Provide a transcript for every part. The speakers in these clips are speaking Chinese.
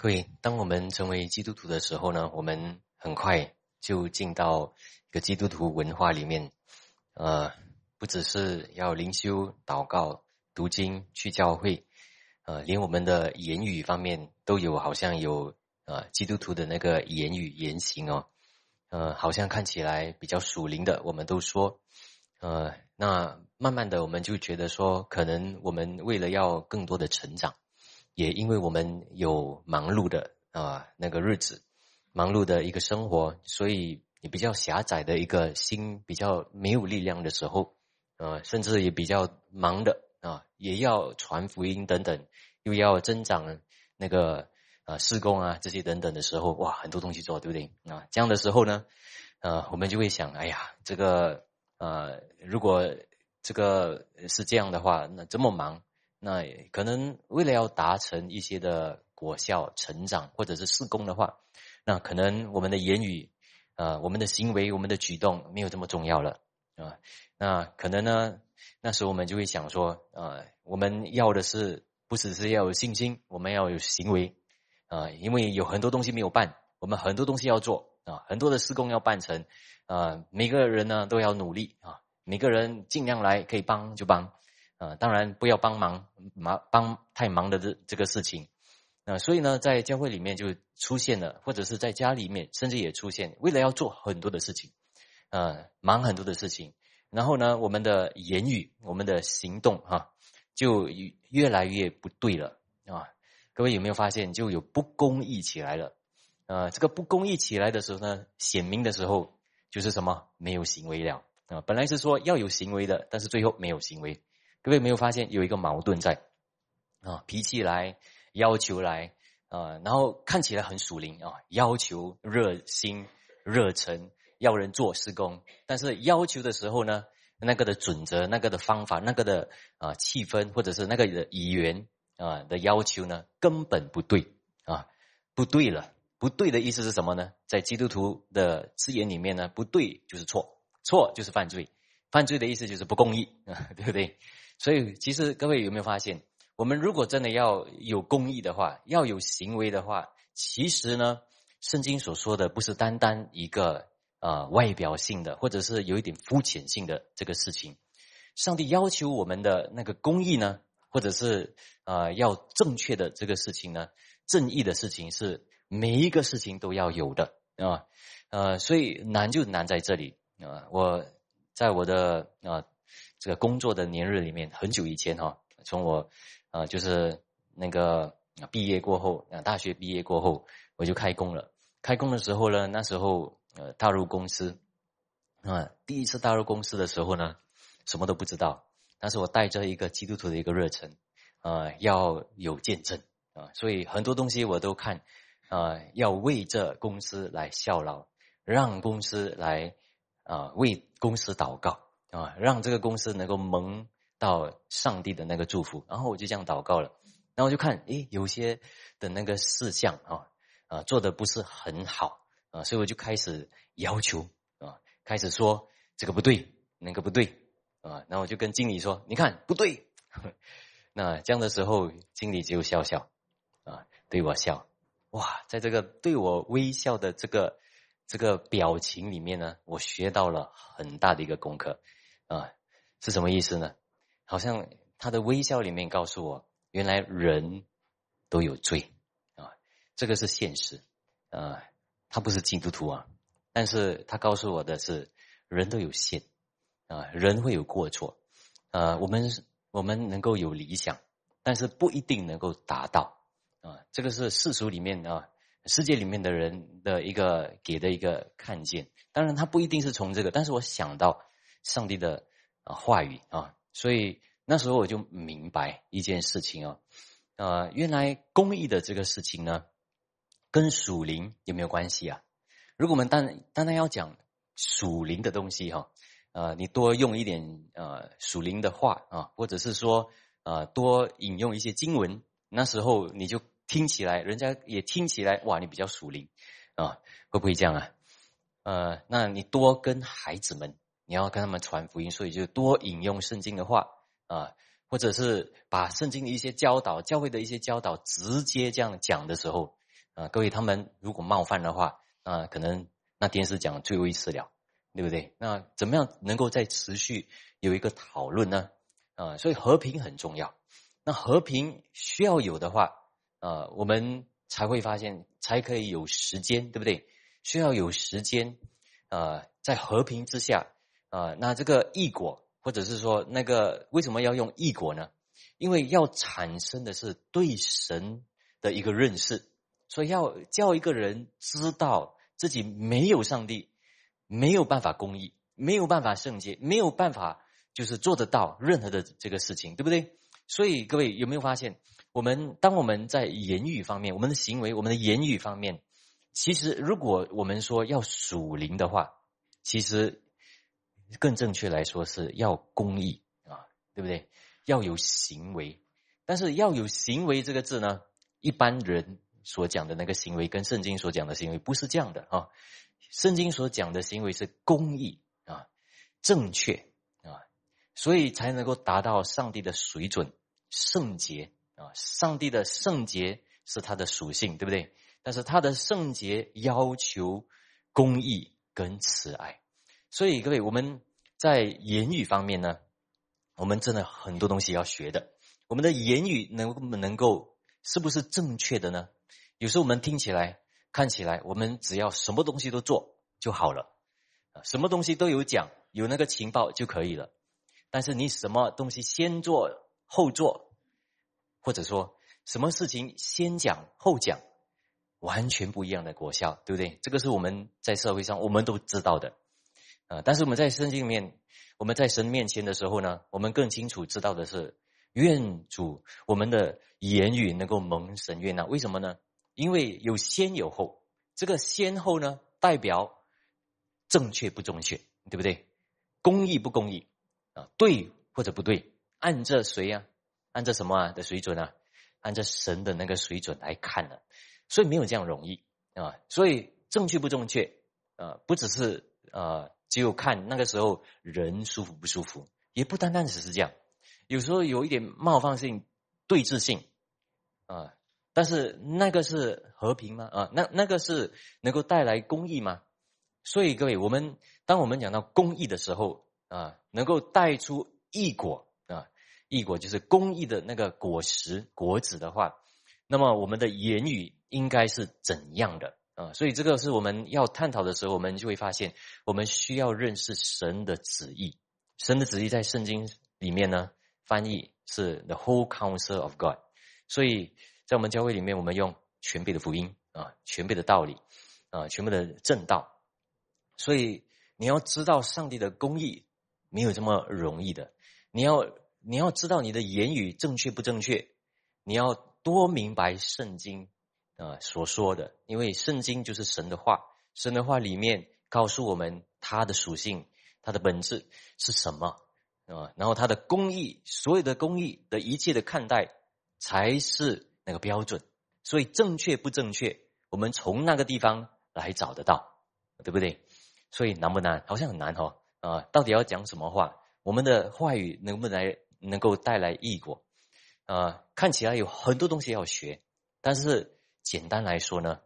各位，当我们成为基督徒的时候呢，我们很快就进到一个基督徒文化里面。呃，不只是要灵修、祷告、读经、去教会，呃，连我们的言语方面都有，好像有呃基督徒的那个言语言行哦。呃，好像看起来比较属灵的，我们都说，呃，那慢慢的我们就觉得说，可能我们为了要更多的成长。也因为我们有忙碌的啊那个日子，忙碌的一个生活，所以也比较狭窄的一个心，比较没有力量的时候，呃，甚至也比较忙的啊，也要传福音等等，又要增长那个啊施工啊这些等等的时候，哇，很多东西做，对不对啊？这样的时候呢，呃，我们就会想，哎呀，这个呃，如果这个是这样的话，那这么忙。那可能为了要达成一些的果效、成长，或者是施工的话，那可能我们的言语、啊，我们的行为、我们的举动没有这么重要了啊。那可能呢，那时候我们就会想说，啊，我们要的是不只是要有信心，我们要有行为啊，因为有很多东西没有办，我们很多东西要做啊，很多的施工要办成啊，每个人呢都要努力啊，每个人尽量来，可以帮就帮。啊，当然不要帮忙忙帮太忙的这这个事情，那所以呢，在教会里面就出现了，或者是在家里面，甚至也出现，为了要做很多的事情，呃，忙很多的事情，然后呢，我们的言语、我们的行动，哈，就越来越不对了啊！各位有没有发现，就有不公义起来了？啊，这个不公义起来的时候呢，显明的时候就是什么？没有行为了啊！本来是说要有行为的，但是最后没有行为。各位没有发现有一个矛盾在啊？脾气来，要求来啊，然后看起来很属灵啊，要求热心、热忱，要人做施工。但是要求的时候呢，那个的准则、那个的方法、那个的啊气氛，或者是那个的语言啊的要求呢，根本不对啊，不对了。不对的意思是什么呢？在基督徒的字眼里面呢，不对就是错，错就是犯罪，犯罪的意思就是不公义啊，对不对？所以，其实各位有没有发现，我们如果真的要有公义的话，要有行为的话，其实呢，圣经所说的不是单单一个呃外表性的，或者是有一点肤浅性的这个事情。上帝要求我们的那个公义呢，或者是呃要正确的这个事情呢，正义的事情是每一个事情都要有的啊。呃，所以难就难在这里啊。我在我的啊。这个工作的年日里面，很久以前哈，从我啊就是那个毕业过后啊，大学毕业过后，我就开工了。开工的时候呢，那时候呃踏入公司啊，第一次踏入公司的时候呢，什么都不知道。但是我带着一个基督徒的一个热忱啊，要有见证啊，所以很多东西我都看啊，要为这公司来效劳，让公司来啊为公司祷告。啊，让这个公司能够蒙到上帝的那个祝福，然后我就这样祷告了。然后我就看，诶，有些的那个事项啊，啊，做的不是很好啊，所以我就开始要求啊，开始说这个不对，那个不对啊。然后我就跟经理说，你看不对。那这样的时候，经理就笑笑啊，对我笑。哇，在这个对我微笑的这个这个表情里面呢，我学到了很大的一个功课。啊，是什么意思呢？好像他的微笑里面告诉我，原来人都有罪啊，这个是现实啊。他不是基督徒啊，但是他告诉我的是，人都有限啊，人会有过错啊。我们我们能够有理想，但是不一定能够达到啊。这个是世俗里面啊，世界里面的人的一个给的一个看见。当然，他不一定是从这个，但是我想到。上帝的啊话语啊，所以那时候我就明白一件事情啊，呃，原来公益的这个事情呢，跟属灵有没有关系啊？如果我们单单单要讲属灵的东西哈，呃，你多用一点呃属灵的话啊，或者是说呃多引用一些经文，那时候你就听起来，人家也听起来哇，你比较属灵啊，会不会这样啊？呃，那你多跟孩子们。你要跟他们传福音，所以就多引用圣经的话啊，或者是把圣经的一些教导、教会的一些教导直接这样讲的时候，啊，各位他们如果冒犯的话，啊，可能那电视讲最后一次了，对不对？那怎么样能够再持续有一个讨论呢？啊，所以和平很重要。那和平需要有的话，啊，我们才会发现，才可以有时间，对不对？需要有时间，啊，在和平之下，啊，那这个异果，或者是说那个为什么要用异果呢？因为要产生的是对神的一个认识，所以要叫一个人知道自己没有上帝，没有办法公义，没有办法圣洁，没有办法就是做得到任何的这个事情，对不对？所以各位有没有发现，我们当我们在言语方面，我们的行为，我们的言语方面，其实如果我们说要属灵的话，其实更正确来说是要公义啊，对不对？要有行为，但是要有行为这个字呢，一般人所讲的那个行为跟圣经所讲的行为不是这样的啊。圣经所讲的行为是公义啊，正确啊，所以才能够达到上帝的水准。圣洁啊，上帝的圣洁是他的属性，对不对？但是他的圣洁要求公义跟慈爱，所以各位我们在言语方面呢，我们真的很多东西要学的。我们的言语能不能够是不是正确的呢？有时候我们听起来、看起来，我们只要什么东西都做就好了，什么东西都有讲，有那个情报就可以了。但是你什么东西先做？后做，或者说什么事情先讲后讲，完全不一样的果效，对不对？这个是我们在社会上我们都知道的，啊，但是我们在圣经里面，我们在神面前的时候呢，我们更清楚知道的是，愿主我们的言语能够蒙神悦纳。为什么呢？因为有先有后，这个先后呢，代表正确不正确，对不对？公义不公义啊？对或者不对？按着谁呀？按着什么啊的水准啊？按着神的那个水准来看的，所以没有这样容易啊。所以正确不正确啊？不只是啊，只有看那个时候人舒服不舒服，也不单单只是这样。有时候有一点冒犯性、对峙性啊，但是那个是和平吗？啊，那那个是能够带来公益吗？所以各位，我们当我们讲到公益的时候啊，能够带出异果啊。异果就是公益的那个果实果子的话，那么我们的言语应该是怎样的啊？所以这个是我们要探讨的时候，我们就会发现，我们需要认识神的旨意。神的旨意在圣经里面呢，翻译是 the whole counsel of God。所以在我们教会里面，我们用全备的福音啊，全备的道理啊，全部的正道。所以你要知道上帝的公义没有这么容易的，你要。你要知道你的言语正确不正确，你要多明白圣经啊所说的，因为圣经就是神的话，神的话里面告诉我们它的属性、它的本质是什么啊，然后它的公义，所有的公义的一切的看待才是那个标准，所以正确不正确，我们从那个地方来找得到，对不对？所以难不难？好像很难哈啊！到底要讲什么话？我们的话语能不能来？能够带来异果，啊，看起来有很多东西要学，但是简单来说呢，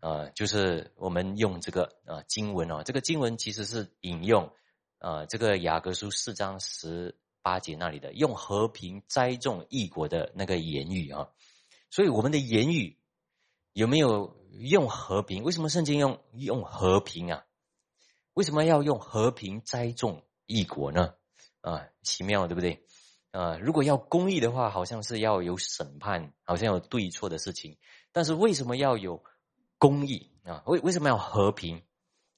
呃，就是我们用这个呃经文哦，这个经文其实是引用呃这个雅各书四章十八节那里的用和平栽种异国的那个言语啊，所以我们的言语有没有用和平？为什么圣经用用和平啊？为什么要用和平栽种异国呢？啊，奇妙对不对？啊，如果要公义的话，好像是要有审判，好像有对错的事情。但是为什么要有公义啊？为为什么要和平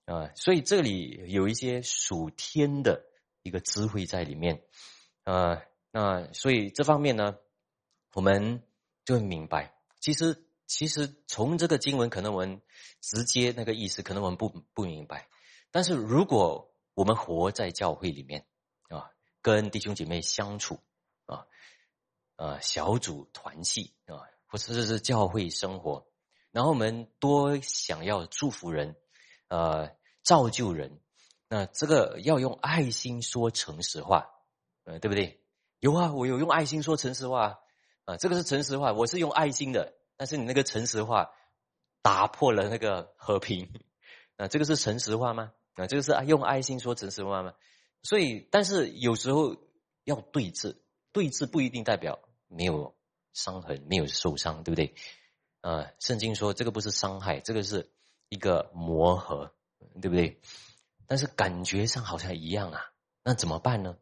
啊？所以这里有一些属天的一个智慧在里面啊。那所以这方面呢，我们就会明白，其实其实从这个经文，可能我们直接那个意思，可能我们不不明白。但是如果我们活在教会里面啊，跟弟兄姐妹相处。啊，呃，小组团契啊，或者是教会生活，然后我们多想要祝福人，呃，造就人，那这个要用爱心说诚实话，呃，对不对？有啊，我有用爱心说诚实话啊，这个是诚实话，我是用爱心的，但是你那个诚实话打破了那个和平。啊，这个是诚实话吗？啊，这个是用爱心说诚实话吗？所以，但是有时候要对峙，对峙不一定代表没有伤痕、没有受伤，对不对？啊，圣经说这个不是伤害，这个是一个磨合，对不对？但是感觉上好像一样啊，那怎么办呢？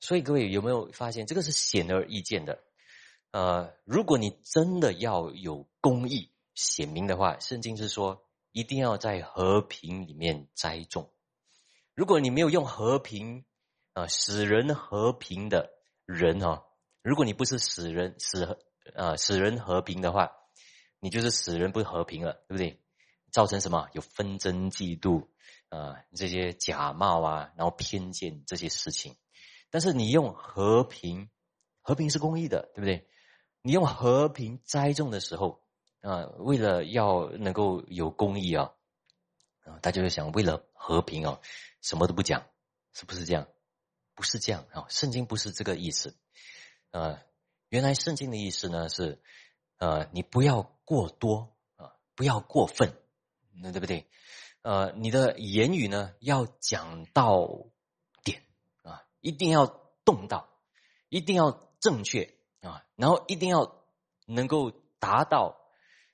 所以各位有没有发现，这个是显而易见的？呃，如果你真的要有公义显明的话，圣经是说一定要在和平里面栽种。如果你没有用和平啊使人和平的人哦，如果你不是使人使啊使人和平的话，你就是使人不和平了，对不对？造成什么？有纷争、嫉妒啊这些假冒啊，然后偏见这些事情。但是你用和平，和平是公益的，对不对？你用和平栽种的时候，啊，为了要能够有公益啊，啊，大家就想为了和平啊，什么都不讲，是不是这样？不是这样啊，圣经不是这个意思。啊，原来圣经的意思呢是，呃，你不要过多啊，不要过分，那对不对？呃，你的言语呢要讲到点啊。一定要动到，一定要正确啊，然后一定要能够达到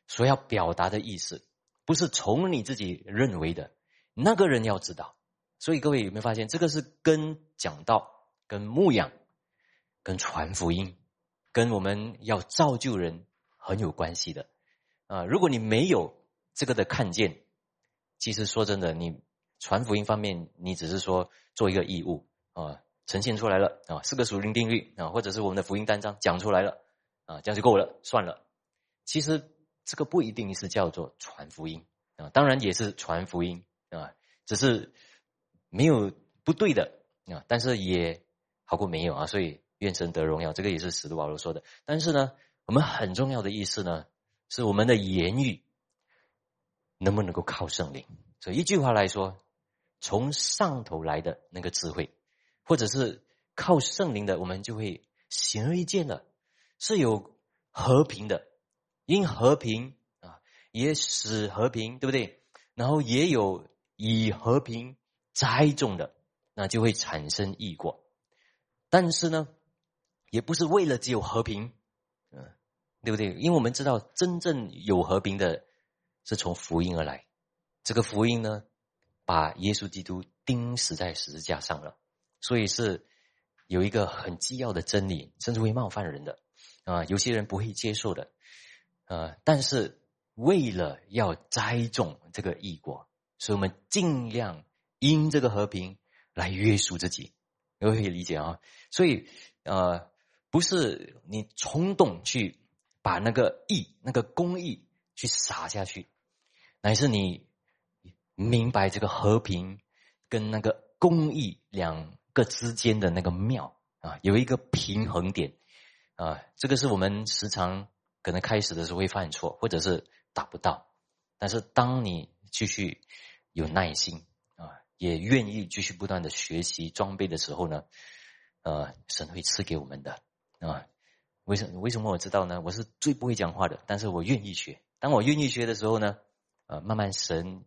所要表达的意思，不是从你自己认为的，那个人要知道。所以各位有没有发现，这个是跟讲道、跟牧养、跟传福音、跟我们要造就人很有关系的啊？如果你没有这个的看见，其实说真的，你传福音方面，你只是说做一个义务啊。呈现出来了啊，四个属灵定律啊，或者是我们的福音单章讲出来了啊，这样就够了，算了。其实这个不一定是叫做传福音啊，当然也是传福音啊，只是没有不对的啊，但是也好过没有啊，所以愿神得荣耀，这个也是使徒保罗说的。但是呢，我们很重要的意思呢，是我们的言语能不能够靠圣灵？所以一句话来说，从上头来的那个智慧。或者是靠圣灵的，我们就会显而易见的，是有和平的，因和平啊，也使和平，对不对？然后也有以和平栽种的，那就会产生异果。但是呢，也不是为了只有和平，嗯，对不对？因为我们知道，真正有和平的，是从福音而来。这个福音呢，把耶稣基督钉死在十字架上了。所以是有一个很基要的真理，甚至会冒犯人的啊，有些人不会接受的啊。但是为了要栽种这个异果，所以我们尽量因这个和平来约束自己，各位可以理解啊。所以呃，不是你冲动去把那个义、那个公义去撒下去，乃是你明白这个和平跟那个公义两。个之间的那个妙啊，有一个平衡点啊，这个是我们时常可能开始的时候会犯错，或者是达不到。但是当你继续有耐心啊，也愿意继续不断的学习装备的时候呢，呃，神会赐给我们的啊。为什为什么我知道呢？我是最不会讲话的，但是我愿意学。当我愿意学的时候呢，呃，慢慢神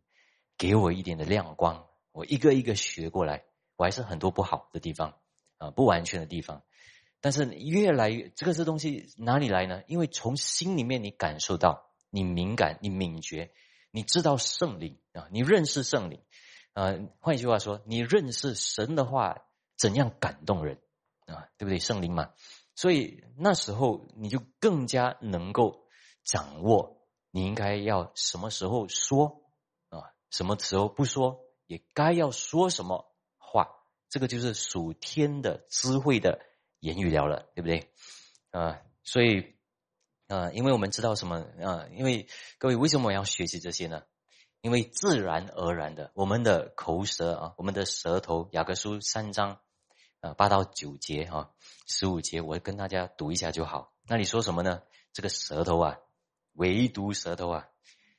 给我一点的亮光，我一个一个学过来。我还是很多不好的地方啊，不完全的地方，但是越来越这个是东西哪里来呢？因为从心里面你感受到，你敏感，你敏觉，你知道圣灵啊，你认识圣灵啊。换一句话说，你认识神的话怎样感动人啊？对不对？圣灵嘛，所以那时候你就更加能够掌握你应该要什么时候说啊，什么时候不说，也该要说什么。话，这个就是属天的智慧的言语聊了，对不对？啊，所以啊，因为我们知道什么啊？因为各位为什么我要学习这些呢？因为自然而然的，我们的口舌啊，我们的舌头，雅各书三章啊八到九节啊，十五节，我跟大家读一下就好。那你说什么呢？这个舌头啊，唯独舌头啊，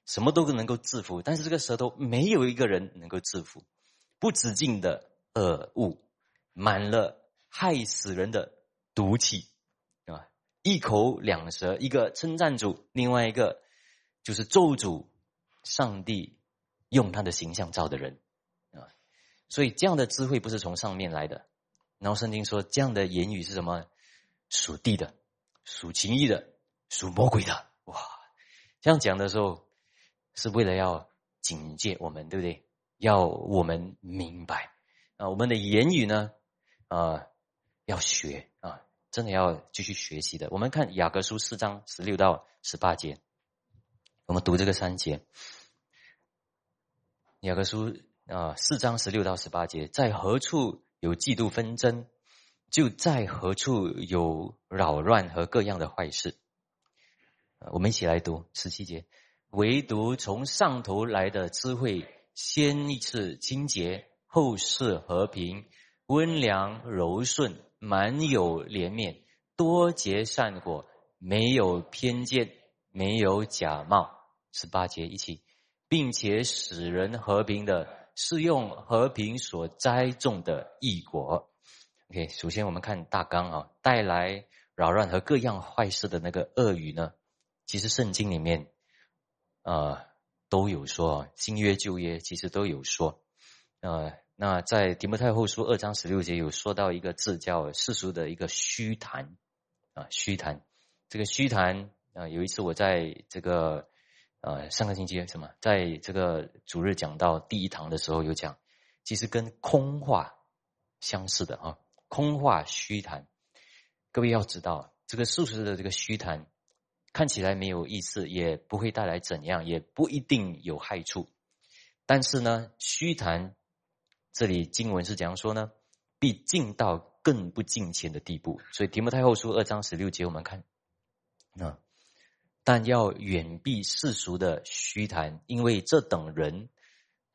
什么都能够制服，但是这个舌头没有一个人能够制服，不止境的。恶物满了害死人的毒气，啊，一口两舌，一个称赞主，另外一个就是咒主上帝用他的形象造的人啊，所以这样的智慧不是从上面来的。然后圣经说，这样的言语是什么？属地的，属情义的，属魔鬼的。哇，这样讲的时候，是为了要警戒我们，对不对？要我们明白啊，我们的言语呢，啊，要学啊，真的要继续学习的。我们看雅各书四章十六到十八节，我们读这个三节。雅各书啊，四章十六到十八节，在何处？有嫉妒纷争，就在何处有扰乱和各样的坏事。我们一起来读十七节：唯独从上头来的智慧，先一次清洁，后世和平，温良柔顺，满有怜悯，多结善果，没有偏见，没有假冒。十八节一起，并且使人和平的。是用和平所栽种的异果。OK，首先我们看大纲啊，带来扰乱和各样坏事的那个恶语呢，其实圣经里面啊都有说，新约旧约其实都有说。呃，那在提摩太后书二章十六节有说到一个字叫世俗的一个虚谈啊，虚谈。这个虚谈啊，有一次我在这个。呃，上个星期什么，在这个主日讲到第一堂的时候有讲，其实跟空话相似的啊，空话虚谈。各位要知道，这个事实的这个虚谈，看起来没有意思，也不会带来怎样，也不一定有害处。但是呢，虚谈这里经文是怎样说呢？必进到更不敬虔的地步。所以提摩太后书二章十六节，我们看啊。但要远避世俗的虚谈，因为这等人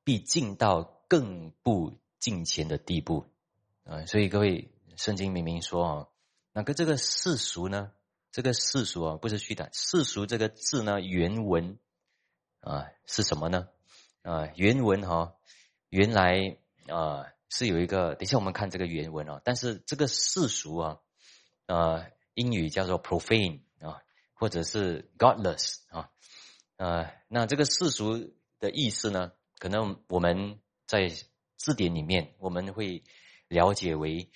必进到更不敬虔的地步啊！所以各位，圣经明明说啊，那个这个世俗呢，这个世俗啊，不是虚谈。世俗这个字呢，原文啊是什么呢？啊，原文哈，原来啊是有一个，等一下我们看这个原文啊。但是这个世俗啊，呃，英语叫做 profane。或者是 godless 啊，呃，那这个世俗的意思呢，可能我们在字典里面我们会了解为，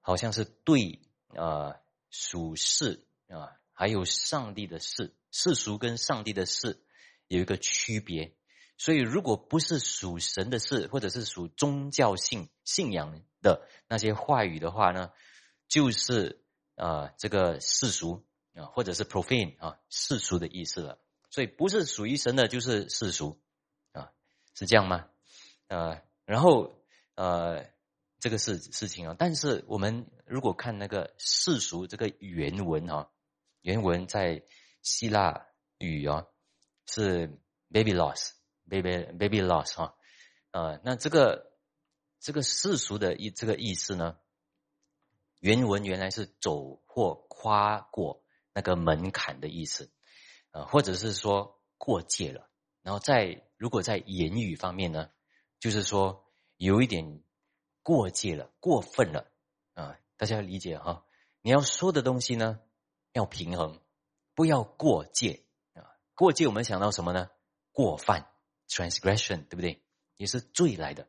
好像是对啊属世啊，还有上帝的事，世俗跟上帝的事有一个区别，所以如果不是属神的事，或者是属宗教性信仰的那些话语的话呢，就是啊这个世俗。啊，或者是 profane 啊，世俗的意思了，所以不是属于神的，就是世俗，啊，是这样吗？呃，然后呃，这个事事情啊，但是我们如果看那个世俗这个原文啊，原文在希腊语啊是 baby loss，baby baby loss 哈，呃，那这个这个世俗的意这个意思呢，原文原来是走或跨过。那个门槛的意思，呃，或者是说过界了。然后在如果在言语方面呢，就是说有一点过界了，过分了啊！大家要理解哈。你要说的东西呢，要平衡，不要过界啊。过界我们想到什么呢？过犯 （transgression） 对不对？也是罪来的。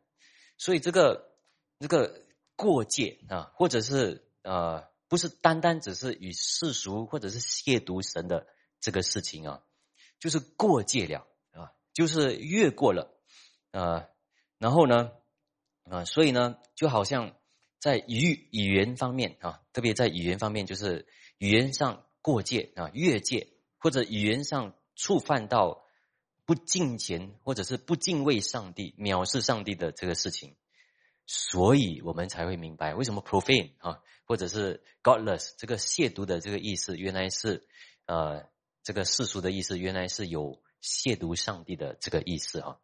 所以这个这个过界啊，或者是呃。不是单单只是与世俗或者是亵渎神的这个事情啊，就是过界了啊，就是越过了啊，然后呢啊，所以呢，就好像在语语言方面啊，特别在语言方面，就是语言上过界啊，越界或者语言上触犯到不敬虔或者是不敬畏上帝、藐视上帝的这个事情，所以我们才会明白为什么 profane 啊。或者是 godless 这个亵渎的这个意思，原来是呃这个世俗的意思，原来是有亵渎上帝的这个意思啊。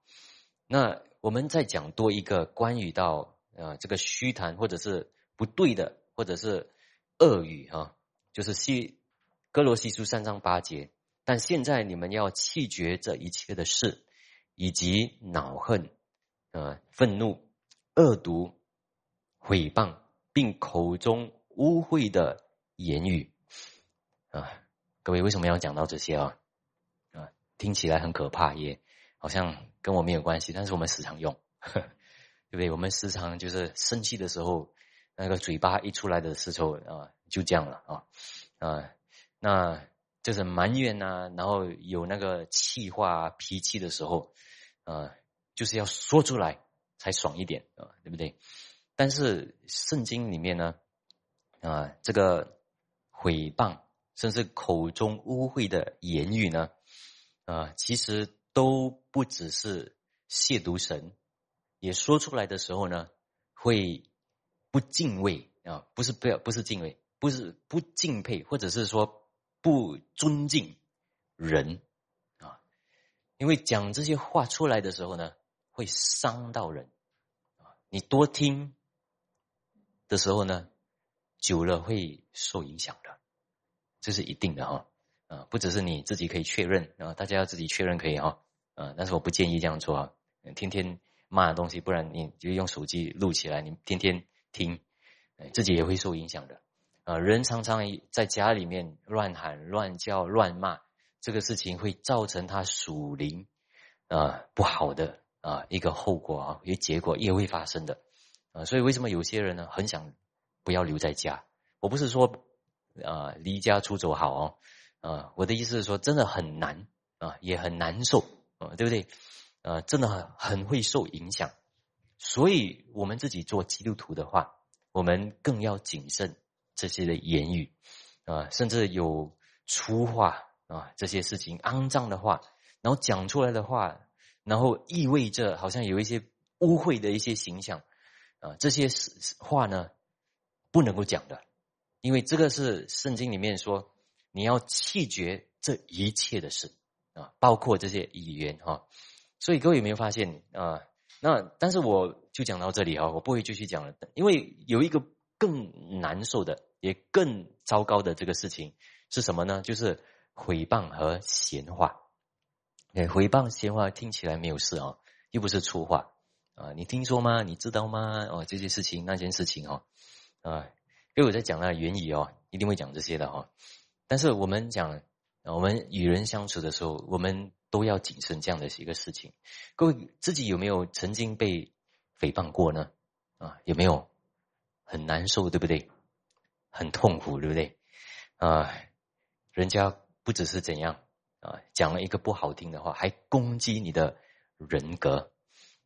那我们再讲多一个关于到呃这个虚谈或者是不对的，或者是恶语啊，就是西哥罗西书三章八节。但现在你们要弃绝这一切的事，以及恼恨、呃愤怒、恶毒、毁谤。并口中污秽的言语啊，各位为什么要讲到这些啊？啊，听起来很可怕也！好像跟我没有关系，但是我们时常用，对不对？我们时常就是生气的时候，那个嘴巴一出来的时候啊，就这样了啊啊，那就是埋怨呐，然后有那个气话、脾气的时候，啊，就是要说出来才爽一点啊，对不对？但是圣经里面呢，啊，这个毁谤甚至口中污秽的言语呢，啊，其实都不只是亵渎神，也说出来的时候呢，会不敬畏啊，不是不要，不是敬畏，不是不敬佩，或者是说。不尊敬人啊，因为讲这些话出来的时候呢，会伤到人。你多听的时候呢，久了会受影响的，这是一定的哈啊。不只是你自己可以确认啊，大家要自己确认可以哈啊。但是我不建议这样做啊，天天骂东西，不然你就用手机录起来，你天天听，自己也会受影响的。啊，人常常在家里面乱喊、乱叫、乱骂，这个事情会造成他属灵啊不好的啊一个后果啊，一个结果也会发生的啊。所以为什么有些人呢很想不要留在家？我不是说啊离家出走好哦啊，我的意思是说真的很难啊，也很难受啊，对不对？啊，真的很会受影响。所以我们自己做基督徒的话，我们更要谨慎。这些的言语啊，甚至有粗话啊，这些事情肮脏的话，然后讲出来的话，然后意味着好像有一些污秽的一些形象啊，这些话呢不能够讲的，因为这个是圣经里面说你要弃绝这一切的事啊，包括这些语言哈。所以各位有没有发现啊？那但是我就讲到这里啊，我不会继续讲了，因为有一个。更难受的，也更糟糕的这个事情是什么呢？就是诽谤和闲话。哎，诽谤闲话听起来没有事哦，又不是粗话啊。你听说吗？你知道吗？哦，这些事情那件事情哦，啊，因为我在讲那言语哦，一定会讲这些的哈。但是我们讲，我们与人相处的时候，我们都要谨慎这样的一个事情。各位自己有没有曾经被诽谤过呢？啊，有没有？很难受，对不对？很痛苦，对不对？啊，人家不只是怎样啊，讲了一个不好听的话，还攻击你的人格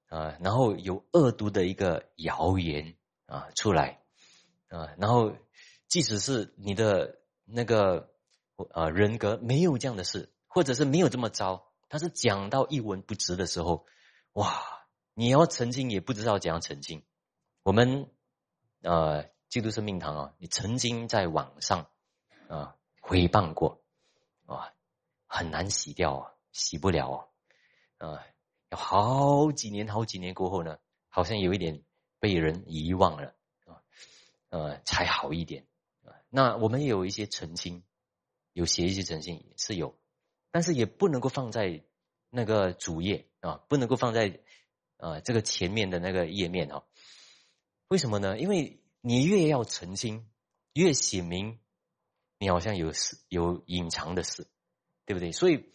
啊，然后有恶毒的一个谣言啊出来啊，然后即使是你的那个啊人格没有这样的事，或者是没有这么糟，但是讲到一文不值的时候，哇，你要澄清也不知道怎样澄清，我们。呃，基督生命堂啊，你曾经在网上啊诽谤过啊，很难洗掉啊，洗不了啊，啊，要好几年好几年过后呢，好像有一点被人遗忘了啊，呃，才好一点啊。那我们也有一些澄清，有写一些澄清是有，但是也不能够放在那个主页啊，不能够放在啊这个前面的那个页面哦。为什么呢？因为你越要澄清，越写明，你好像有事有隐藏的事，对不对？所以，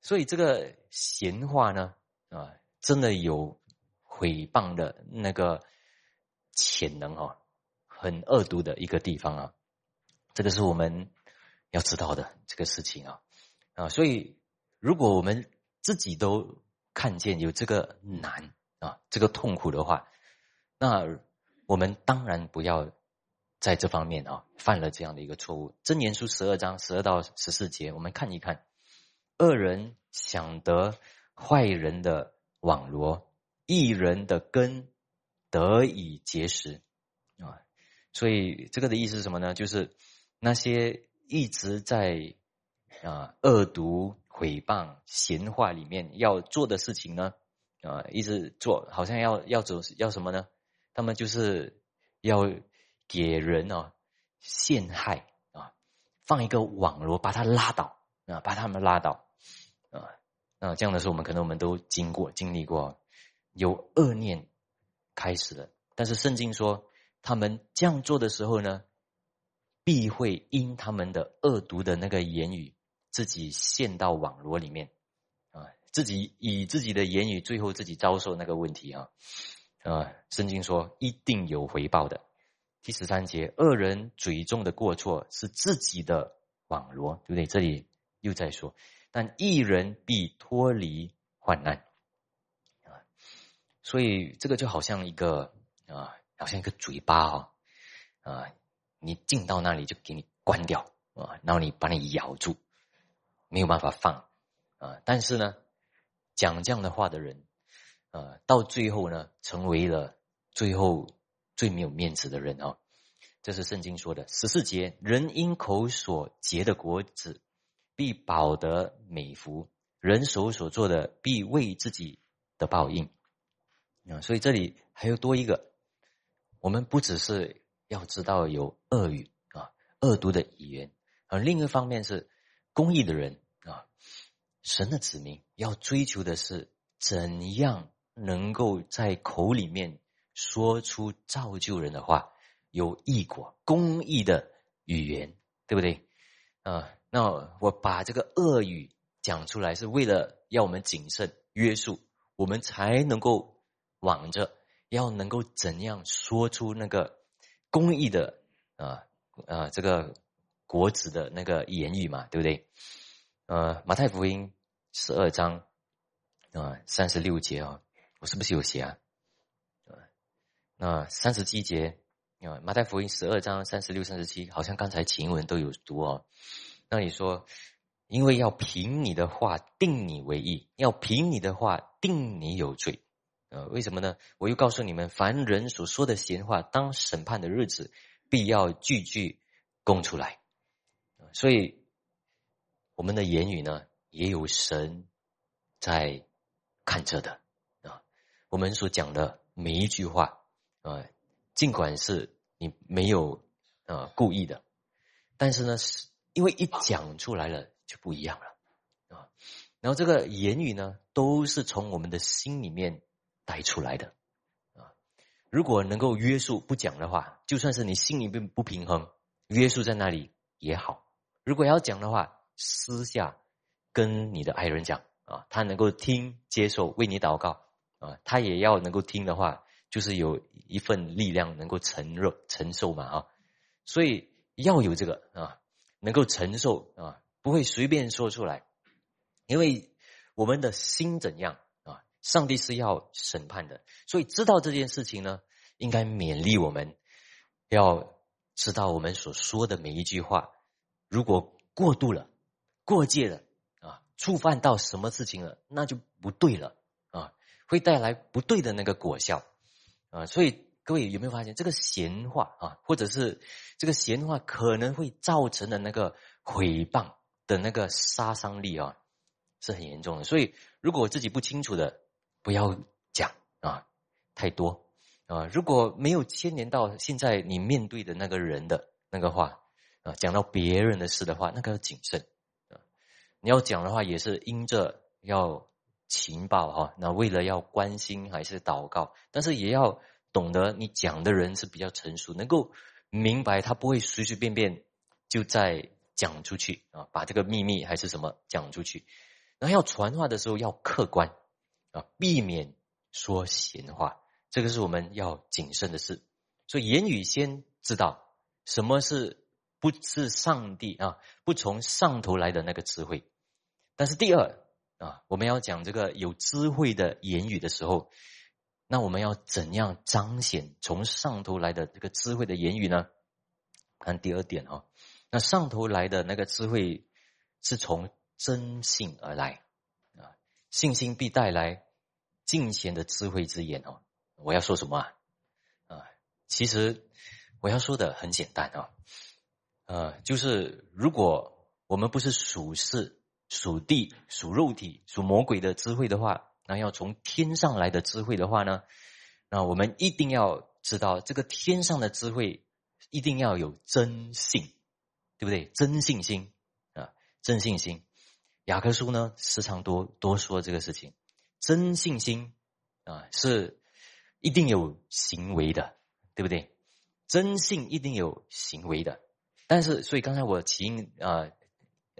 所以这个闲话呢，啊，真的有诽谤的那个潜能哦，很恶毒的一个地方啊，这个是我们要知道的这个事情啊，啊，所以如果我们自己都看见有这个难啊，这个痛苦的话，那。我们当然不要在这方面啊犯了这样的一个错误。真言书十二章十二到十四节，我们看一看：恶人想得坏人的网罗，一人的根得以结实啊。所以这个的意思是什么呢？就是那些一直在啊恶毒、诽谤、闲话里面要做的事情呢啊，一直做好像要要走要什么呢？他们就是要给人啊陷害啊，放一个网络把他拉倒啊，把他们拉倒。那这样的时候，我们可能我们都经过经历过，有恶念开始了。但是圣经说，他们这样做的时候呢，必会因他们的恶毒的那个言语，自己陷到网络里面啊。自己以自己的言语，最后自己遭受那个问题啊啊！圣经说一定有回报的。第十三节，恶人嘴中的过错是自己的网罗，对不对？这里又在说，但一人必脱离患难啊。所以这个就好像一个啊，好像一个嘴巴啊啊，你进到那里就给你关掉啊，然后你把你咬住，没有办法放啊。但是呢，讲这样的话的人，呃，到最后呢，成为了最后。最没有面子的人哦，这是圣经说的十四节：人因口所结的果子，必保得美福；人手所做的，必为自己的报应。啊，所以这里还有多一个，我们不只是要知道有恶语啊、恶毒的语言，而另一方面是公义的人啊，神的子民要追求的是怎样能够在口里面。说出造就人的话，有义果、公义的语言，对不对？啊，那我把这个恶语讲出来，是为了要我们谨慎约束，我们才能够往着要能够怎样说出那个公益的啊啊这个国子的那个言语嘛，对不对？呃，马太福音十二章啊三十六节啊，我是不是有写啊？那三十七节啊，马太福音十二章三十六、三十七，好像刚才秦文都有读哦。那你说，因为要凭你的话定你为义，要凭你的话定你有罪，呃，为什么呢？我又告诉你们，凡人所说的闲话，当审判的日子，必要句句供出来。所以，我们的言语呢，也有神在看着的啊。我们所讲的每一句话。啊，尽管是你没有啊故意的，但是呢，是因为一讲出来了就不一样了啊。然后这个言语呢，都是从我们的心里面带出来的啊。如果能够约束不讲的话，就算是你心里面不平衡，约束在那里也好。如果要讲的话，私下跟你的爱人讲啊，他能够听、接受、为你祷告啊，他也要能够听的话。就是有一份力量能够承受承受嘛啊，所以要有这个啊，能够承受啊，不会随便说出来，因为我们的心怎样啊，上帝是要审判的，所以知道这件事情呢，应该勉励我们，要知道我们所说的每一句话，如果过度了、过界了啊，触犯到什么事情了，那就不对了啊，会带来不对的那个果效。啊，所以各位有没有发现，这个闲话啊，或者是这个闲话可能会造成的那个毁谤的那个杀伤力啊，是很严重的。所以如果自己不清楚的，不要讲啊，太多啊。如果没有牵连到现在你面对的那个人的那个话啊，讲到别人的事的话，那个要谨慎啊。你要讲的话，也是因着要。情报哈，那为了要关心还是祷告，但是也要懂得你讲的人是比较成熟，能够明白他不会随随便便就在讲出去啊，把这个秘密还是什么讲出去。然后要传话的时候要客观啊，避免说闲话，这个是我们要谨慎的事。所以言语先知道什么是不是上帝啊，不从上头来的那个智慧。但是第二。啊，我们要讲这个有智慧的言语的时候，那我们要怎样彰显从上头来的这个智慧的言语呢？看第二点啊，那上头来的那个智慧是从真性而来啊，信心必带来敬贤的智慧之言哦。我要说什么啊？啊，其实我要说的很简单啊，呃，就是如果我们不是属世。属地、属肉体、属魔鬼的智慧的话，那要从天上来的智慧的话呢？那我们一定要知道，这个天上的智慧一定要有真信，对不对？真信心啊，真信心。雅各书呢，时常多多说这个事情。真信心啊，是一定有行为的，对不对？真信一定有行为的。但是，所以刚才我提啊。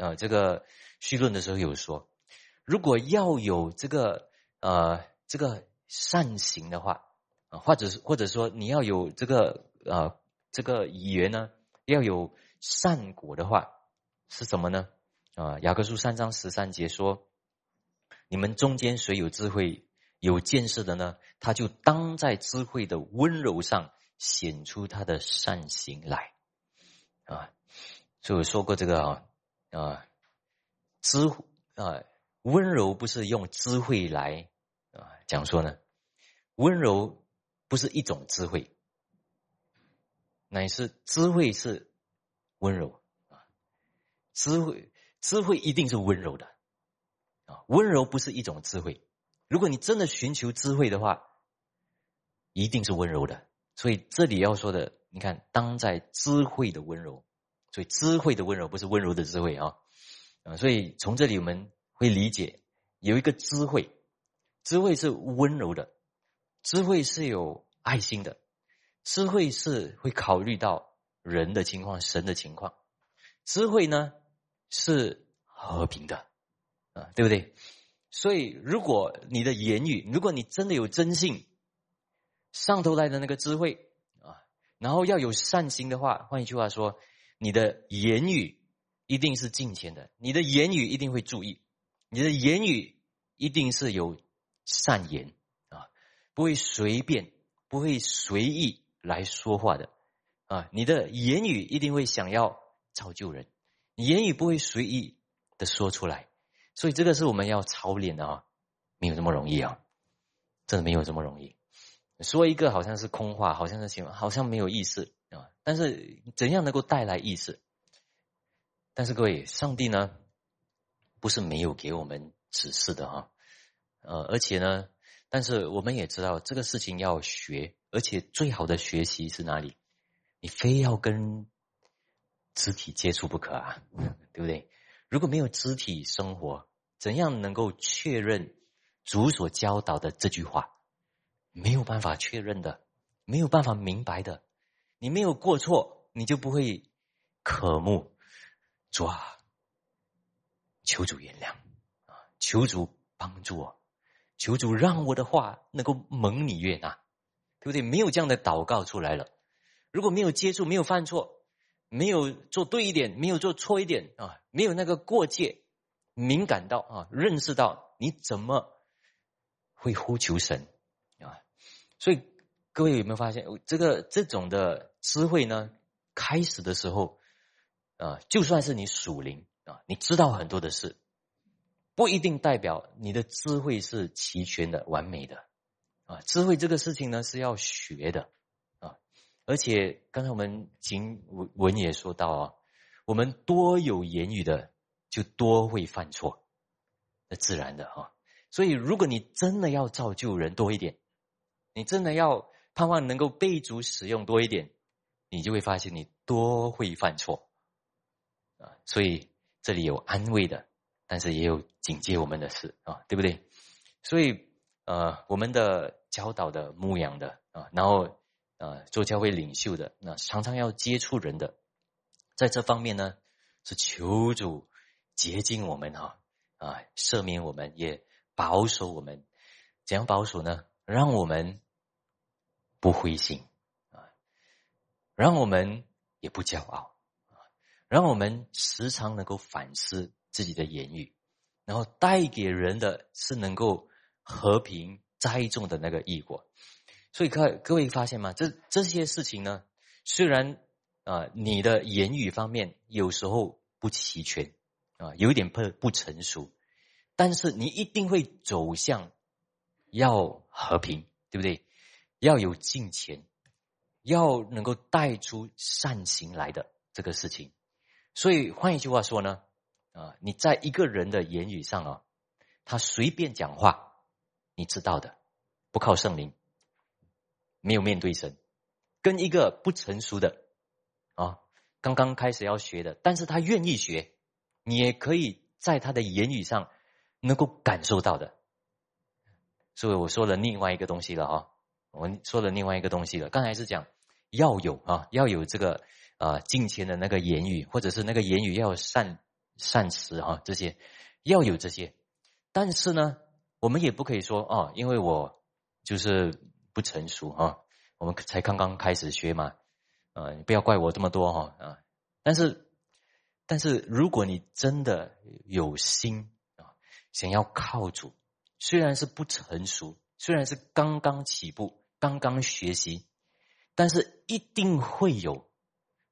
呃，这个绪论的时候有说，如果要有这个呃这个善行的话啊，或者是或者说你要有这个呃这个语言呢，要有善果的话，是什么呢？啊，雅各书三章十三节说：“你们中间谁有智慧、有见识的呢？他就当在智慧的温柔上显出他的善行来。”啊，所以我说过这个啊啊，知啊。温柔不是用智慧来啊讲说呢，温柔不是一种智慧，乃是智慧是温柔啊，智慧智慧一定是温柔的啊，温柔不是一种智慧。如果你真的寻求智慧的话，一定是温柔的。所以这里要说的，你看，当在智慧的温柔，所以智慧的温柔不是温柔的智慧啊啊，所以从这里我们。会理解有一个智慧，智慧是温柔的，智慧是有爱心的，智慧是会考虑到人的情况、神的情况，智慧呢是和平的，啊，对不对？所以，如果你的言语，如果你真的有真信，上头来的那个智慧啊，然后要有善心的话，换一句话说，你的言语一定是金钱的，你的言语一定会注意。你的言语一定是有善言啊，不会随便、不会随意来说话的啊。你的言语一定会想要造就人，言语不会随意的说出来。所以这个是我们要操练的啊，没有这么容易啊，真的没有这么容易。说一个好像是空话，好像是行，好像没有意思啊。但是怎样能够带来意思？但是各位，上帝呢？不是没有给我们指示的哈，呃，而且呢，但是我们也知道这个事情要学，而且最好的学习是哪里？你非要跟肢体接触不可啊，对不对？如果没有肢体生活，怎样能够确认主所教导的这句话？没有办法确认的，没有办法明白的。你没有过错，你就不会渴慕抓。求主原谅啊！求主帮助我，求主让我的话能够蒙你悦纳，对不对？没有这样的祷告出来了。如果没有接触，没有犯错，没有做对一点，没有做错一点啊，没有那个过界，敏感到啊，认识到你怎么会呼求神啊？所以各位有没有发现，这个这种的智慧呢？开始的时候啊，就算是你属灵。啊，你知道很多的事，不一定代表你的智慧是齐全的、完美的。啊，智慧这个事情呢是要学的啊。而且刚才我们经文文也说到啊，我们多有言语的，就多会犯错，那自然的哈。所以如果你真的要造就人多一点，你真的要盼望能够备足使用多一点，你就会发现你多会犯错啊。所以。这里有安慰的，但是也有警戒我们的事啊，对不对？所以呃，我们的教导的牧养的啊，然后呃，做教会领袖的，那常常要接触人的，在这方面呢，是求主洁净我们哈啊，赦免我们，也保守我们。怎样保守呢？让我们不灰心啊，让我们也不骄傲。让我们时常能够反思自己的言语，然后带给人的是能够和平栽种的那个异果。所以，各各位发现吗？这这些事情呢，虽然啊，你的言语方面有时候不齐全啊，有点不不成熟，但是你一定会走向要和平，对不对？要有金钱，要能够带出善行来的这个事情。所以换一句话说呢，啊，你在一个人的言语上啊，他随便讲话，你知道的，不靠圣灵，没有面对神，跟一个不成熟的啊，刚刚开始要学的，但是他愿意学，你也可以在他的言语上能够感受到的。所以我说了另外一个东西了啊，我说了另外一个东西了，刚才是讲要有啊，要有这个。啊，金钱的那个言语，或者是那个言语要善善词啊，这些要有这些。但是呢，我们也不可以说哦，因为我就是不成熟啊，我们才刚刚开始学嘛，啊，你不要怪我这么多哈啊。但是，但是如果你真的有心啊，想要靠主，虽然是不成熟，虽然是刚刚起步、刚刚学习，但是一定会有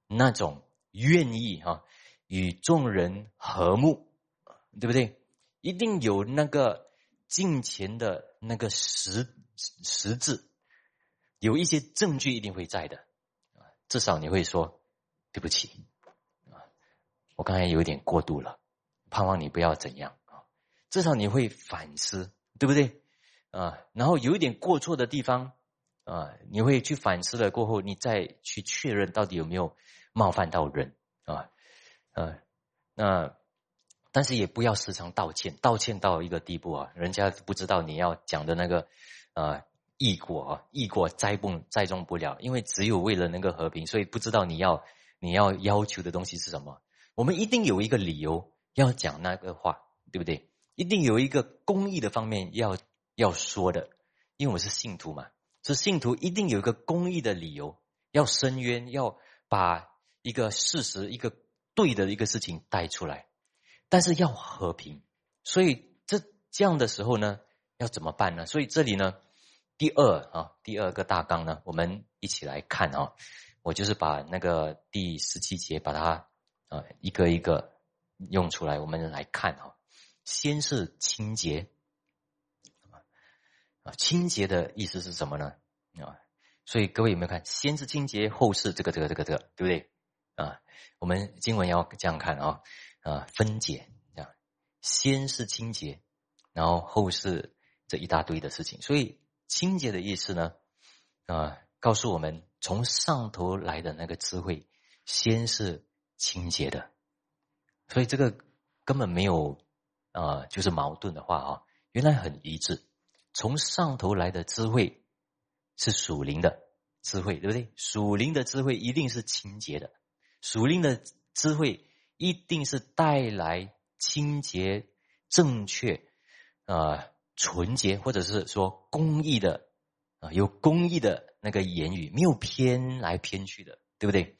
那种愿意哈与众人和睦，对不对？一定有那个金钱的那个实实质，有一些证据一定会在的啊。至少你会说对不起啊，我刚才有点过度了，盼望你不要怎样啊。至少你会反思，对不对啊？然后有一点过错的地方啊，你会去反思了过后，你再去确认到底有没有冒犯到人啊？呃，那。但是也不要时常道歉，道歉到一个地步啊，人家不知道你要讲的那个，呃，异果啊，异果栽不栽种不了，因为只有为了那个和平，所以不知道你要你要要求的东西是什么。我们一定有一个理由要讲那个话，对不对？一定有一个公益的方面要要说的，因为我是信徒嘛，是信徒一定有一个公益的理由要伸冤，要把一个事实、一个对的一个事情带出来。但是要和平，所以这这样的时候呢，要怎么办呢？所以这里呢，第二啊，第二个大纲呢，我们一起来看啊。我就是把那个第十七节把它啊一个一个用出来，我们来看啊。先是清洁啊，清洁的意思是什么呢？啊，所以各位有没有看？先是清洁，后是这个这个这个这个，对不对？啊，我们经文要这样看啊。啊，分解这样，先是清洁，然后后是这一大堆的事情。所以清洁的意思呢，啊，告诉我们从上头来的那个智慧，先是清洁的。所以这个根本没有啊，就是矛盾的话啊，原来很一致。从上头来的智慧是属灵的智慧，对不对？属灵的智慧一定是清洁的，属灵的智慧。一定是带来清洁、正确、啊纯洁，或者是说公益的啊，有公益的那个言语，没有偏来偏去的，对不对？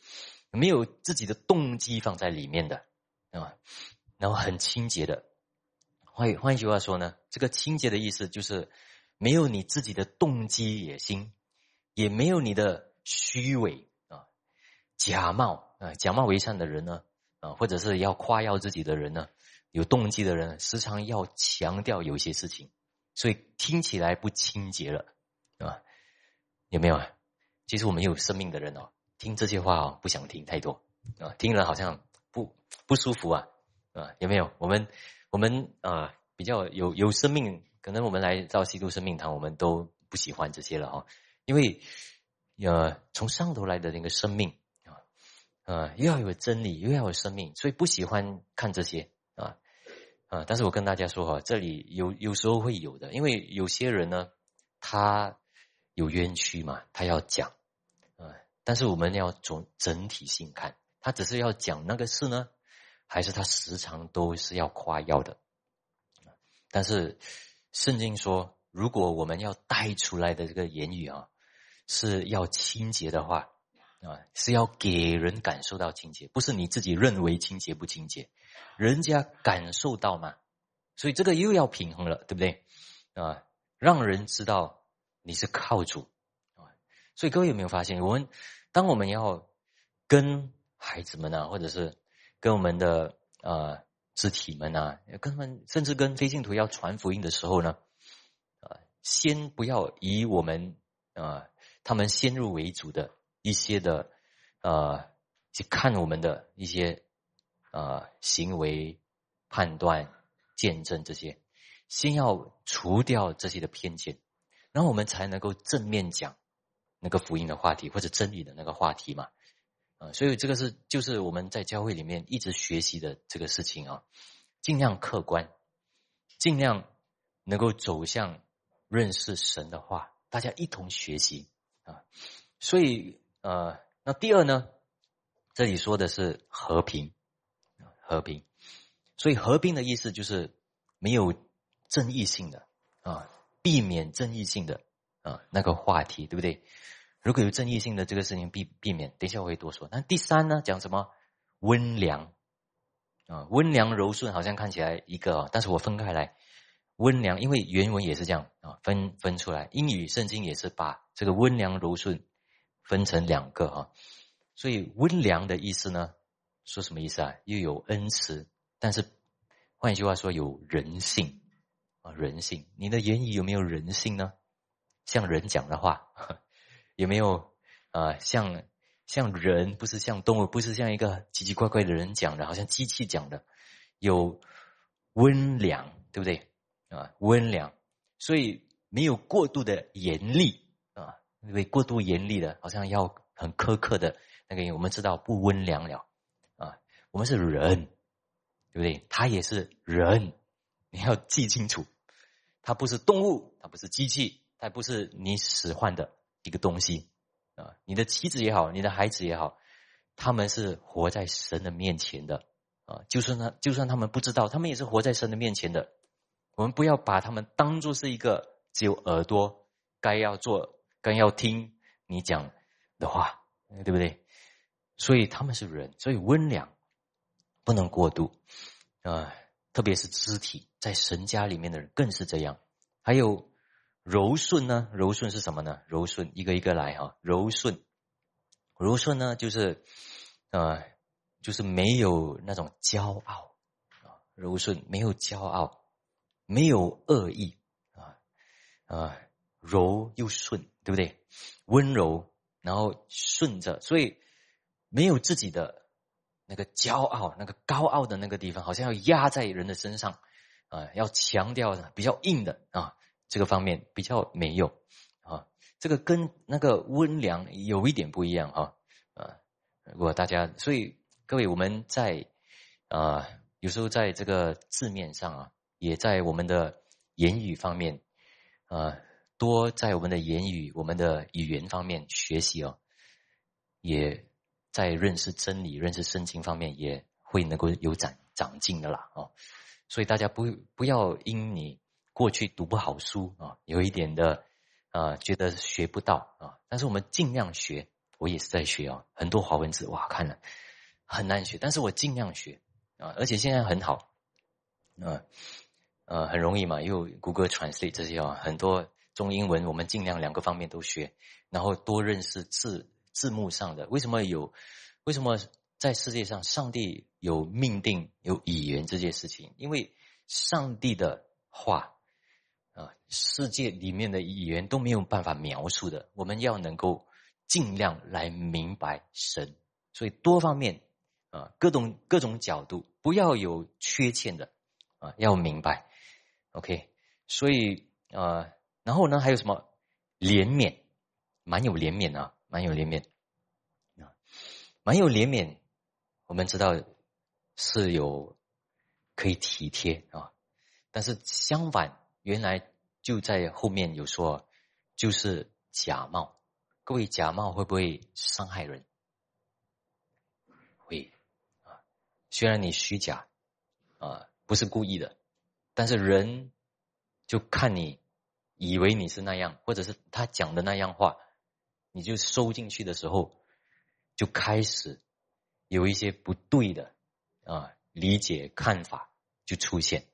没有自己的动机放在里面的啊，然后很清洁的。换换一句话说呢，这个清洁的意思就是没有你自己的动机野心，也没有你的虚伪啊、假冒啊、假冒为善的人呢。啊，或者是要夸耀自己的人呢，有动机的人，时常要强调有一些事情，所以听起来不清洁了，啊，有没有啊？其实我们有生命的人哦，听这些话哦，不想听太多啊，听了好像不不舒服啊，啊，有没有？我们我们啊，比较有有生命，可能我们来到西都生命堂，我们都不喜欢这些了哈，因为呃，从上头来的那个生命。啊，又要有真理，又要有生命，所以不喜欢看这些啊啊！但是我跟大家说哈，这里有有时候会有的，因为有些人呢，他有冤屈嘛，他要讲啊。但是我们要从整体性看，他只是要讲那个事呢，还是他时常都是要夸耀的？但是圣经说，如果我们要带出来的这个言语啊，是要清洁的话。啊，是要给人感受到清洁，不是你自己认为清洁不清洁，人家感受到嘛？所以这个又要平衡了，对不对？啊，让人知道你是靠主啊。所以各位有没有发现，我们当我们要跟孩子们啊，或者是跟我们的呃肢体们啊，跟他们甚至跟非信徒要传福音的时候呢，啊，先不要以我们啊他们先入为主的。一些的，呃，去看我们的一些，呃，行为判断、见证这些，先要除掉这些的偏见，然后我们才能够正面讲那个福音的话题或者真理的那个话题嘛，啊，所以这个是就是我们在教会里面一直学习的这个事情啊，尽量客观，尽量能够走向认识神的话，大家一同学习啊，所以。呃，那第二呢？这里说的是和平，和平。所以和平的意思就是没有正义性的啊，避免正义性的啊那个话题，对不对？如果有争议性的这个事情，避避免，等一下我会多说。那第三呢，讲什么温良啊，温良柔顺，好像看起来一个，但是我分开来，温良，因为原文也是这样啊，分分出来，英语圣经也是把这个温良柔顺分成两个啊，所以温良的意思呢，说什么意思啊？又有恩慈，但是换一句话说，有人性啊，人性，你的言语有没有人性呢？像人讲的话。有没有啊？像像人，不是像动物，不是像一个奇奇怪怪的人讲的，好像机器讲的，有温良，对不对啊？温良，所以没有过度的严厉啊，因为过度严厉的，好像要很苛刻的那个，我们知道不温良了啊。我们是人，对不对？他也是人，你要记清楚，他不是动物，他不是机器，他不是你使唤的。一个东西啊，你的妻子也好，你的孩子也好，他们是活在神的面前的啊。就算他，就算他们不知道，他们也是活在神的面前的。我们不要把他们当做是一个只有耳朵该要做、该要听你讲的话，对不对？所以他们是人，所以温良不能过度啊，特别是肢体，在神家里面的人更是这样。还有。柔顺呢？柔顺是什么呢？柔顺一个一个来哈。柔顺，柔顺呢，就是呃，就是没有那种骄傲啊。柔顺没有骄傲，没有恶意啊啊，柔又顺，对不对？温柔，然后顺着，所以没有自己的那个骄傲，那个高傲的那个地方，好像要压在人的身上啊，要强调的比较硬的啊。这个方面比较没有啊，这个跟那个温良有一点不一样哈啊。如果大家，所以各位我们在啊，有时候在这个字面上啊，也在我们的言语方面啊，多在我们的言语、我们的语言方面学习哦，也在认识真理、认识圣经方面也会能够有长长进的啦哦。所以大家不不要因你。过去读不好书啊，有一点的啊，觉得学不到啊，但是我们尽量学，我也是在学啊，很多华文字哇，看了很难学，但是我尽量学啊，而且现在很好，啊呃很容易嘛，又 Google Translate 这些啊，很多中英文我们尽量两个方面都学，然后多认识字字幕上的，为什么有？为什么在世界上上帝有命定有语言这件事情？因为上帝的话。啊，世界里面的语言都没有办法描述的，我们要能够尽量来明白神，所以多方面啊，各种各种角度，不要有缺陷的啊，要明白。OK，所以啊，然后呢，还有什么怜悯，蛮有怜悯啊，蛮有怜悯啊，蛮有怜悯。我们知道是有可以体贴啊，但是相反。原来就在后面有说，就是假冒。各位假冒会不会伤害人？会啊，虽然你虚假啊，不是故意的，但是人就看你以为你是那样，或者是他讲的那样话，你就收进去的时候，就开始有一些不对的啊理解看法就出现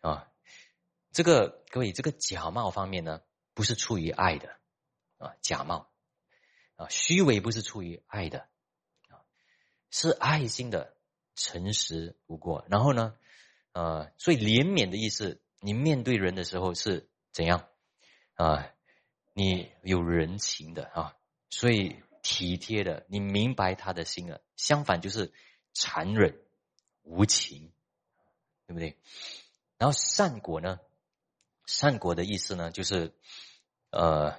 啊。这个各位，这个假冒方面呢，不是出于爱的啊，假冒啊，虚伪不是出于爱的啊，是爱心的诚实无过。然后呢，呃，所以怜悯的意思，你面对人的时候是怎样啊？你有人情的啊，所以体贴的，你明白他的心了。相反就是残忍无情，对不对？然后善果呢？善果的意思呢，就是，呃，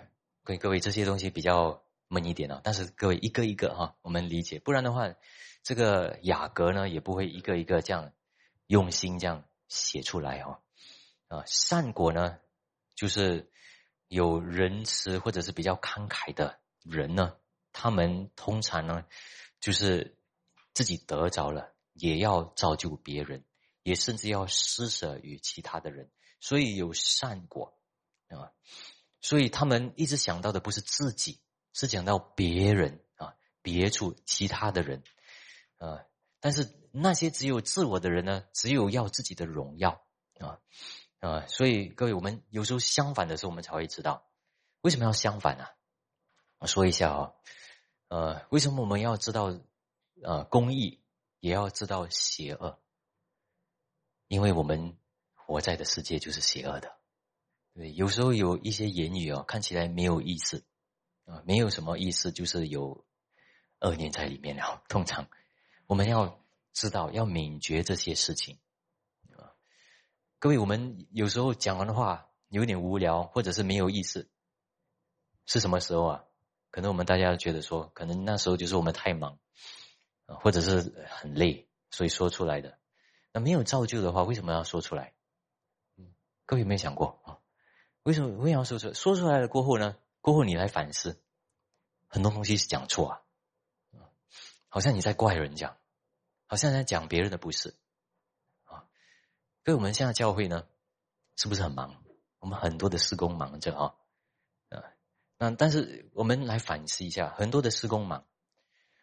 各位各位这些东西比较闷一点啊，但是各位一个一个哈，我们理解，不然的话，这个雅阁呢也不会一个一个这样用心这样写出来哈。啊，善果呢，就是有仁慈或者是比较慷慨的人呢，他们通常呢，就是自己得着了，也要造就别人，也甚至要施舍于其他的人。所以有善果啊。所以他们一直想到的不是自己，是讲到别人啊，别处其他的人啊。但是那些只有自我的人呢，只有要自己的荣耀啊啊。所以各位，我们有时候相反的时候，我们才会知道为什么要相反呢？我说一下啊，呃，为什么我们要知道呃公义，也要知道邪恶？因为我们活在的世界就是邪恶的。对，有时候有一些言语哦，看起来没有意思啊，没有什么意思，就是有恶念在里面了。通常我们要知道，要敏觉这些事情。各位，我们有时候讲完的话有点无聊，或者是没有意思，是什么时候啊？可能我们大家觉得说，可能那时候就是我们太忙啊，或者是很累，所以说出来的。那没有造就的话，为什么要说出来？各位有没有想过啊？为什么为什么要说出来？说出来了过后呢？过后你来反思，很多东西是讲错啊，好像你在怪人讲，好像在讲别人的不是啊。所以我们现在教会呢，是不是很忙？我们很多的施工忙着啊啊。那但是我们来反思一下，很多的施工忙，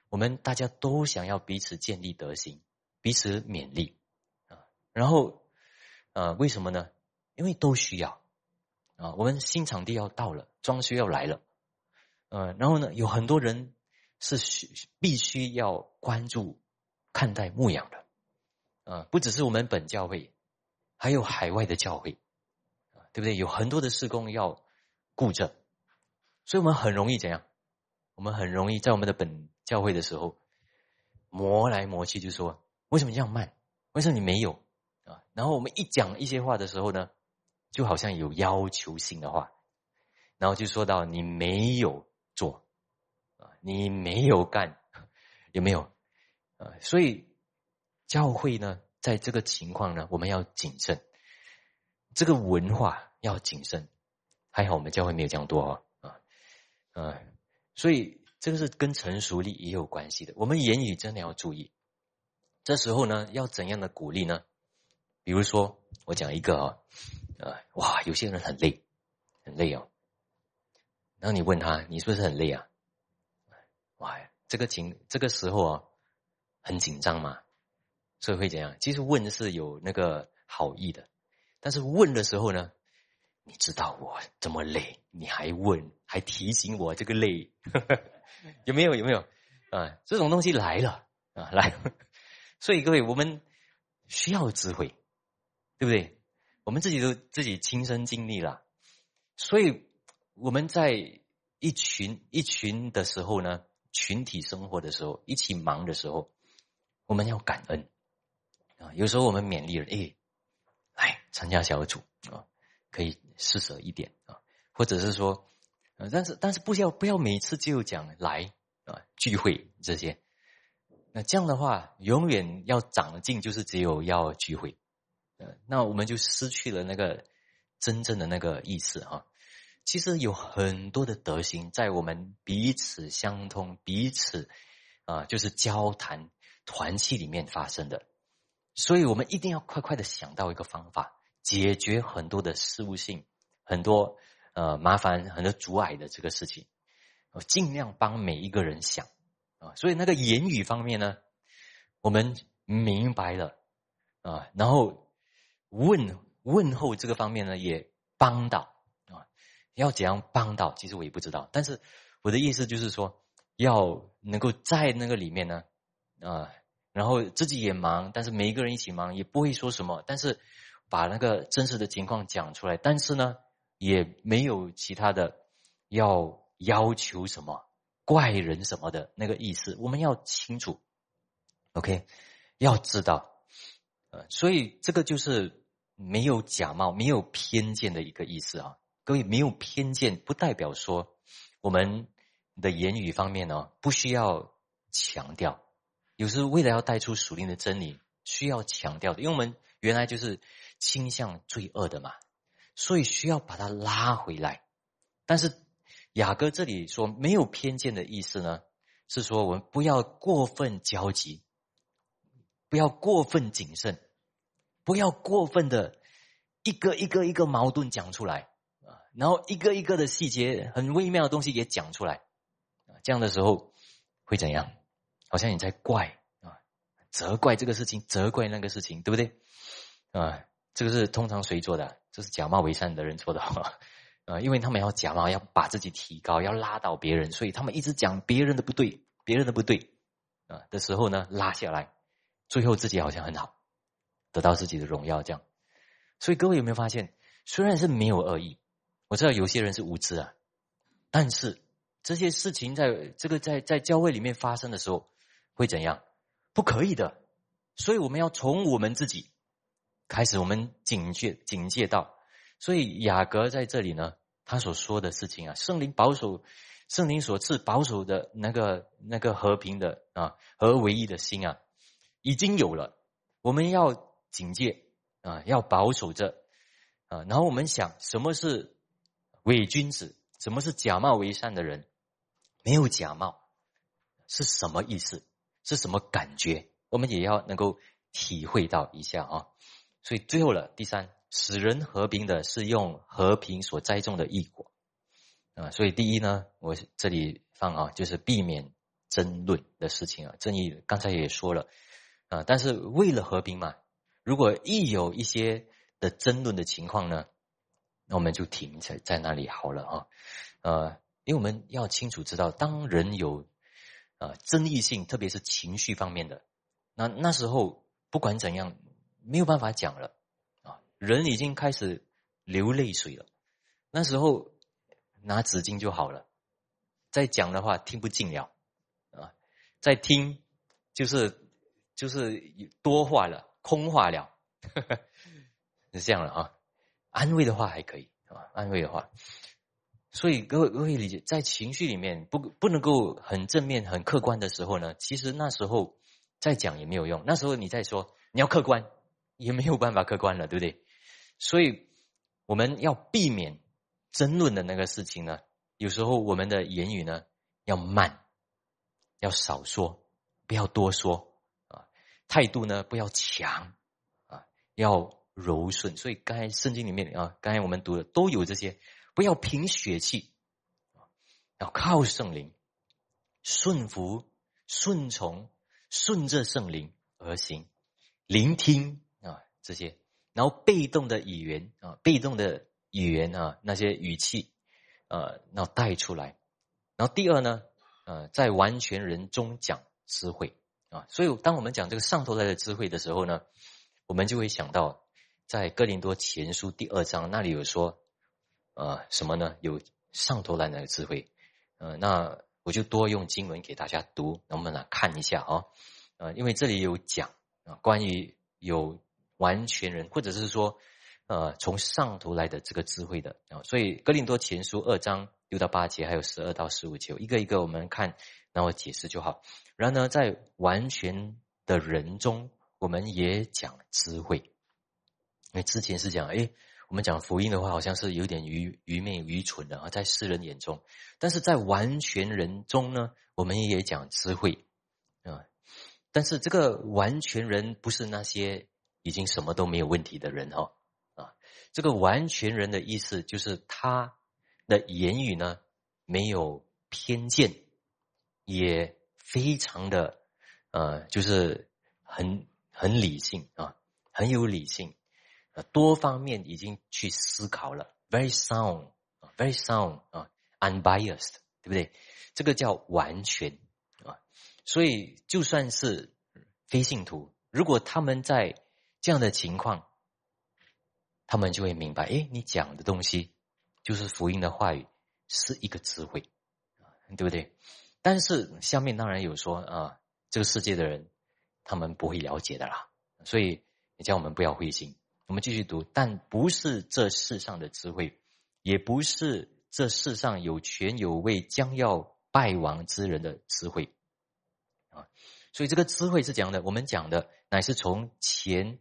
我们大家都想要彼此建立德行，彼此勉励啊。然后呃，为什么呢？因为都需要。啊，我们新场地要到了，装修要来了，呃，然后呢，有很多人是需必须要关注看待牧养的，啊，不只是我们本教会，还有海外的教会，对不对？有很多的施工要顾着，所以我们很容易怎样？我们很容易在我们的本教会的时候磨来磨去，就说为什么这样慢？为什么你没有？啊，然后我们一讲一些话的时候呢？就好像有要求性的话，然后就说到你没有做啊，你没有干，有没有啊？所以教会呢，在这个情况呢，我们要谨慎，这个文化要谨慎。还好我们教会没有这样多啊啊啊！所以这个是跟成熟力也有关系的。我们言语真的要注意。这时候呢，要怎样的鼓励呢？比如说，我讲一个啊。啊，哇！有些人很累，很累哦。然后你问他，你是不是很累啊？哇，这个情这个时候啊，很紧张嘛，所以会怎样？其实问是有那个好意的，但是问的时候呢，你知道我这么累，你还问，还提醒我这个累，有没有？有没有？啊，这种东西来了啊，来。所以各位，我们需要智慧，对不对？我们自己都自己亲身经历了，所以我们在一群一群的时候呢，群体生活的时候，一起忙的时候，我们要感恩啊。有时候我们勉励人，哎，来参加小组啊，可以施舍一点啊，或者是说，但是但是不要不要每次就讲来啊聚会这些，那这样的话，永远要长进，就是只有要聚会。那我们就失去了那个真正的那个意思哈。其实有很多的德行在我们彼此相通、彼此啊，就是交谈团契里面发生的。所以我们一定要快快的想到一个方法，解决很多的事物性、很多呃麻烦、很多阻碍的这个事情。我尽量帮每一个人想啊。所以那个言语方面呢，我们明白了啊，然后。问问候这个方面呢，也帮到啊。要怎样帮到？其实我也不知道。但是我的意思就是说，要能够在那个里面呢，啊，然后自己也忙，但是每一个人一起忙，也不会说什么。但是把那个真实的情况讲出来，但是呢，也没有其他的要要求什么怪人什么的那个意思。我们要清楚，OK，要知道，呃，所以这个就是。没有假冒、没有偏见的一个意思啊！各位，没有偏见不代表说我们的言语方面呢不需要强调。有时为了要带出属灵的真理，需要强调的，因为我们原来就是倾向罪恶的嘛，所以需要把它拉回来。但是雅各这里说没有偏见的意思呢，是说我们不要过分焦急，不要过分谨慎。不要过分的一个一个一个矛盾讲出来啊，然后一个一个的细节很微妙的东西也讲出来啊，这样的时候会怎样？好像你在怪啊，责怪这个事情，责怪那个事情，对不对？啊，这个是通常谁做的？这是假冒为善的人做的 啊，因为他们要假冒，要把自己提高，要拉倒别人，所以他们一直讲别人的不对，别人的不对啊的时候呢，拉下来，最后自己好像很好，得到自己的荣耀，这样。所以各位有没有发现，虽然是没有恶意，我知道有些人是无知啊，但是这些事情在这个在在教会里面发生的时候。会怎样？不可以的，所以我们要从我们自己开始，我们警戒警戒到。所以雅各在这里呢，他所说的事情啊，圣灵保守，圣灵所赐保守的那个那个和平的啊和唯一的心啊，已经有了。我们要警戒啊，要保守着啊。然后我们想，什么是伪君子？什么是假冒为善的人？没有假冒是什么意思？是什么感觉？我们也要能够体会到一下啊！所以最后了，第三，使人和平的是用和平所栽种的异果啊！所以第一呢，我这里放啊，就是避免争论的事情啊。正义刚才也说了啊，但是为了和平嘛，如果一有一些的争论的情况呢，那我们就停在在那里好了啊！呃，因为我们要清楚知道，当人有啊，争议性，特别是情绪方面的，那那时候不管怎样，没有办法讲了啊，人已经开始流泪水了。那时候拿纸巾就好了，再讲的话听不进了啊，再听就是就是多话了，空话了，是这样了啊。安慰的话还可以啊，安慰的话。所以各位各位理解，在情绪里面不不能够很正面、很客观的时候呢，其实那时候再讲也没有用。那时候你再说你要客观，也没有办法客观了，对不对？所以我们要避免争论的那个事情呢，有时候我们的言语呢要慢，要少说，不要多说。态度呢不要强啊，要柔顺。所以刚才圣经里面啊，刚才我们读的都有这些。不要凭血气，要靠圣灵，顺服、顺从、顺着圣灵而行，聆听啊这些，然后被动的语言啊，被动的语言啊，那些语气呃，然后带出来。然后第二呢，呃，在完全人中讲智慧啊，所以当我们讲这个上头来的智慧的时候呢，我们就会想到在哥林多前书第二章那里有说。呃，什么呢？有上头来的智慧，呃，那我就多用经文给大家读，能不能看一下啊？呃，因为这里有讲啊，关于有完全人，或者是说，呃，从上头来的这个智慧的啊，所以哥林多前书二章六到八节，还有十二到十五节，一个一个我们看，然后解释就好。然后呢，在完全的人中，我们也讲智慧，因为之前是讲，哎。我们讲福音的话，好像是有点愚愚昧、愚蠢的啊，在世人眼中；但是在完全人中呢，我们也讲智慧啊。但是这个完全人不是那些已经什么都没有问题的人哦啊。这个完全人的意思就是他的言语呢没有偏见，也非常的呃，就是很很理性啊，很有理性。多方面已经去思考了，very sound，very sound 啊，unbiased，对不对？这个叫完全啊。所以就算是非信徒，如果他们在这样的情况，他们就会明白，哎，你讲的东西就是福音的话语，是一个智慧，对不对？但是下面当然有说啊，这个世界的人他们不会了解的啦，所以你叫我们不要灰心。我们继续读，但不是这世上的智慧，也不是这世上有权有位将要败亡之人的智慧啊！所以这个智慧是讲的，我们讲的乃是从前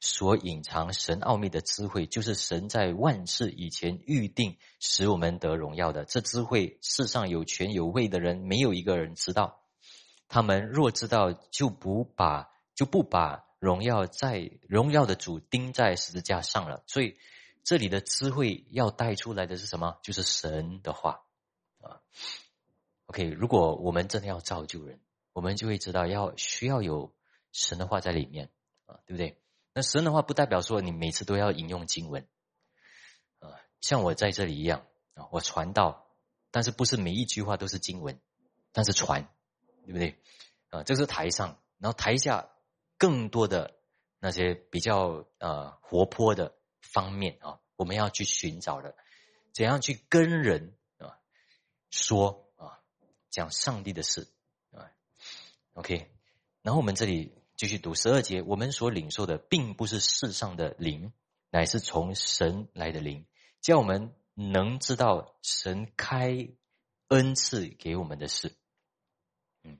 所隐藏神奥秘的智慧，就是神在万事以前预定使我们得荣耀的。这智慧，世上有权有位的人没有一个人知道。他们若知道，就不把就不把荣耀在荣耀的主钉在十字架上了。所以这里的智慧要带出来的是什么？就是神的话啊。OK，如果我们真的要造就人，我们就会知道要需要有神的话在里面啊，对不对？那神的话不代表说你每次都要引用经文。啊，像我在这里一样啊，我传道，但是不是每一句话都是经文，但是传，对不对？啊，这是台上，然后台下更多的那些比较呃活泼的方面啊，我们要去寻找的，怎样去跟人啊说啊，讲上帝的事啊，OK，然后我们这里继续读十二节，我们所领受的并不是世上的灵，乃是从神来的灵，叫我们能知道神开恩赐给我们的事。嗯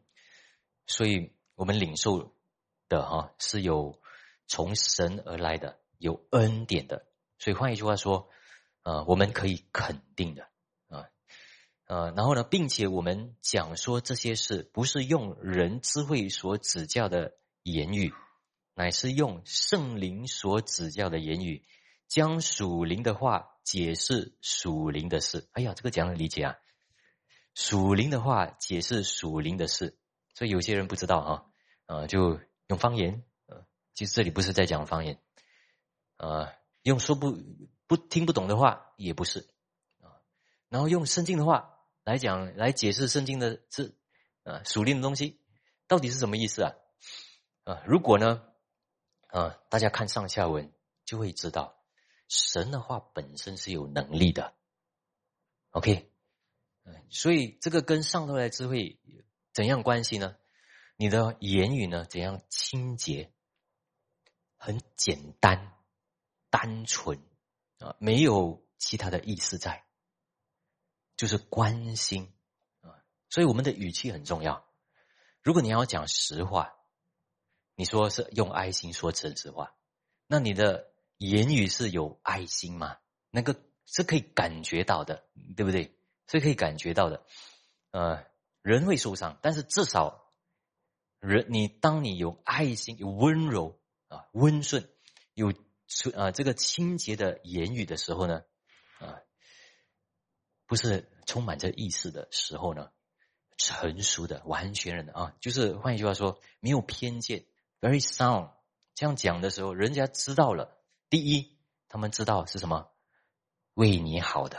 所以我们领受的哈是有从神而来的，有恩典的。所以换一句话说，呃，我们可以肯定的啊，呃，然后呢，并且我们讲说这些事，不是用人智慧所指教的言语，乃是用圣灵所指教的言语，将属灵的话解释属灵的事。哎呀，这个怎样理解啊？属灵的话解释属灵的事。所以有些人不知道哈，呃，就用方言，呃，其实这里不是在讲方言，呃，用说不不听不懂的话也不是，啊，然后用圣经的话来讲来解释圣经的字，啊，属灵的东西到底是什么意思啊？啊，如果呢，啊，大家看上下文就会知道，神的话本身是有能力的，OK，所以这个跟上头来智慧。怎样关系呢？你的言语呢？怎样清洁？很简单、单纯啊，没有其他的意思在，就是关心啊。所以我们的语气很重要。如果你要讲实话，你说是用爱心说真实话，那你的言语是有爱心吗？那个是可以感觉到的，对不对？是可以感觉到的，呃。人会受伤，但是至少人你当你有爱心、有温柔啊、温顺、有啊这个清洁的言语的时候呢，啊，不是充满着意识的时候呢，成熟的、完全人的啊，就是换一句话说，没有偏见，very sound。这样讲的时候，人家知道了，第一，他们知道是什么，为你好的；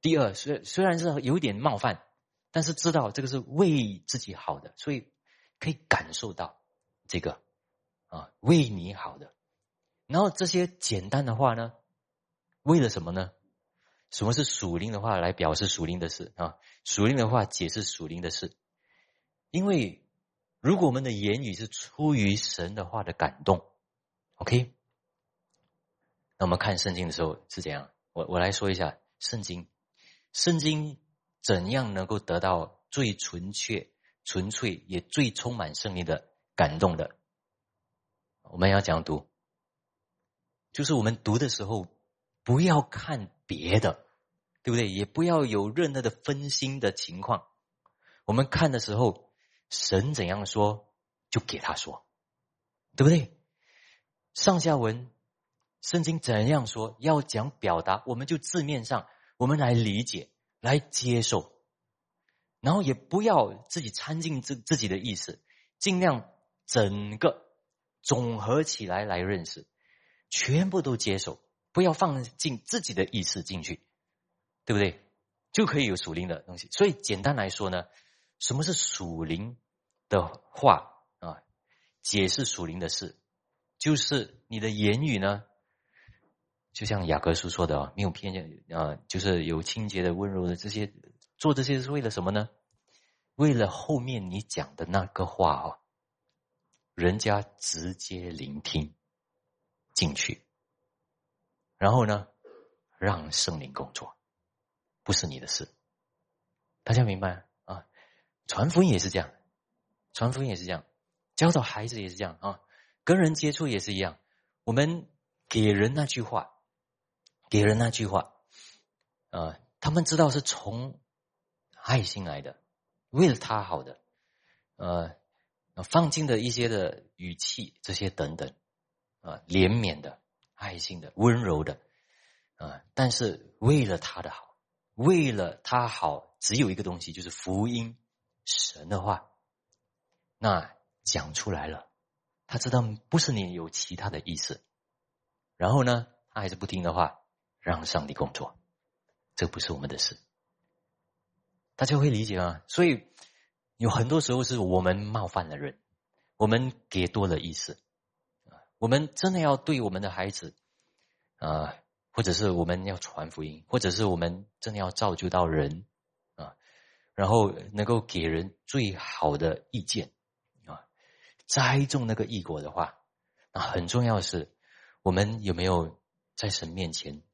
第二，虽虽然是有点冒犯。但是知道这个是为自己好的，所以可以感受到这个啊为你好的。然后这些简单的话呢，为了什么呢？什么是属灵的话来表示属灵的事啊？属灵的话解释属灵的事。因为如果我们的言语是出于神的话的感动，OK，那我们看圣经的时候是怎样？我我来说一下圣经，圣经。怎样能够得到最纯粹、纯粹也最充满胜利的感动的？我们要讲读，就是我们读的时候不要看别的，对不对？也不要有任何的分心的情况。我们看的时候，神怎样说就给他说，对不对？上下文，圣经怎样说要讲表达，我们就字面上我们来理解。来接受，然后也不要自己掺进自自己的意思，尽量整个总合起来来认识，全部都接受，不要放进自己的意识进去，对不对？就可以有属灵的东西。所以简单来说呢，什么是属灵的话啊？解释属灵的事，就是你的言语呢。就像雅各书说的啊，没有偏见啊，就是有清洁的、温柔的这些，做这些是为了什么呢？为了后面你讲的那个话哦，人家直接聆听进去，然后呢，让圣灵工作，不是你的事。大家明白？传福音也是这样，传福音也是这样，教导孩子也是这样啊，跟人接触也是一样，我们给人那句话。给人那句话，呃，他们知道是从爱心来的，为了他好的，呃，放进的一些的语气，这些等等，啊，怜悯的、爱心的、温柔的，啊，但是为了他的好，为了他好，只有一个东西，就是福音，神的话，那讲出来了，他知道不是你有其他的意思，然后呢，他还是不听的话，让上帝工作，这不是我们的事，大家会理解吗？所以。有很多时候是我们冒犯了人，我们给多了意思，我们真的要对我们的孩子，啊，或者是我们要传福音，或者是我们真的要造就到人，然后能够给人最好的意见，啊，栽种那个异果的话，那很重要的是，我们有没有在神面前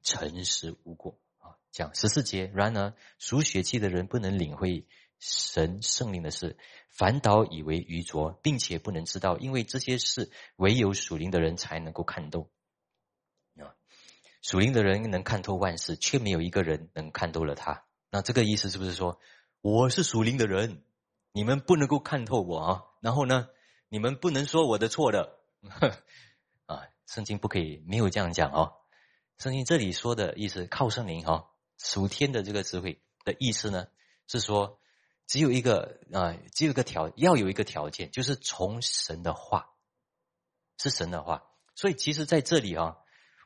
诚实无过啊？讲十四节，然而属血气的人不能领会。神圣灵的事，反倒以为愚拙，并且不能知道，因为这些事唯有属灵的人才能够看透。啊，属灵的人能看透万事，却没有一个人能看透了他。那这个意思是不是说，我是属灵的人，你们不能够看透我啊？然后呢，你们不能说我的错的。啊，圣经不可以没有这样讲哦。圣经这里说的意思，靠圣灵哈，属天的这个智慧的意思呢，是说。只有一个啊，只有一个条，要有一个条件，就是从神的话，是神的话。所以其实在这里啊，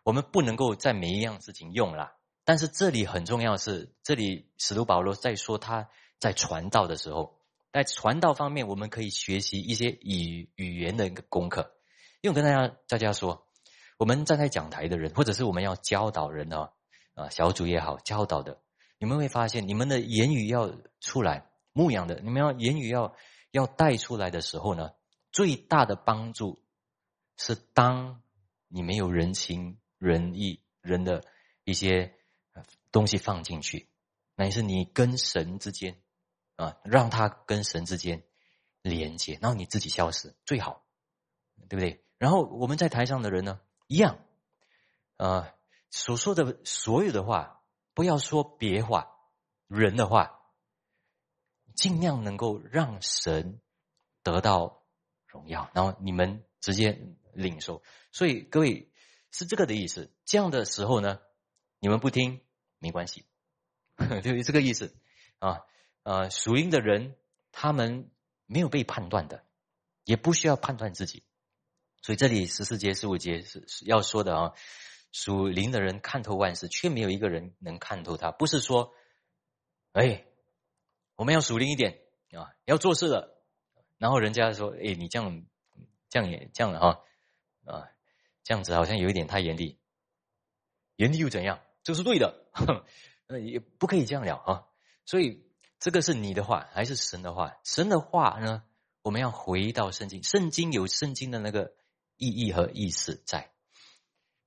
我们不能够在每一样事情用了。但是这里很重要的是，这里使徒保罗在说他在传道的时候，在传道方面，我们可以学习一些语语言的一个功课。因为跟大家大家说，我们站在讲台的人，或者是我们要教导人啊啊小组也好，教导的，你们会发现，你们的言语要出来。牧养的，你们要言语要要带出来的时候呢，最大的帮助是当你没有人情仁义人的一些东西放进去，乃是你跟神之间啊，让他跟神之间连接，然后你自己消失最好，对不对？然后我们在台上的人呢，一样啊，所说的所有的话，不要说别话，人的话。尽量能够让神得到荣耀，然后你们直接领受。所以各位是这个的意思。这样的时候呢，你们不听没关系，就是这个意思啊。呃，属灵的人他们没有被判断的，也不需要判断自己。所以这里十四节、十五节是是要说的啊。属灵的人看透万事，却没有一个人能看透他。不是说，哎。我们要属灵一点啊，要做事了。然后人家说：“哎，你这样，这样也这样了哈，啊，这样子好像有一点太严厉。严厉又怎样？这是对的，哼，那，也不可以这样聊啊。所以这个是你的话还是神的话？神的话呢？我们要回到圣经，圣经有圣经的那个意义和意思在。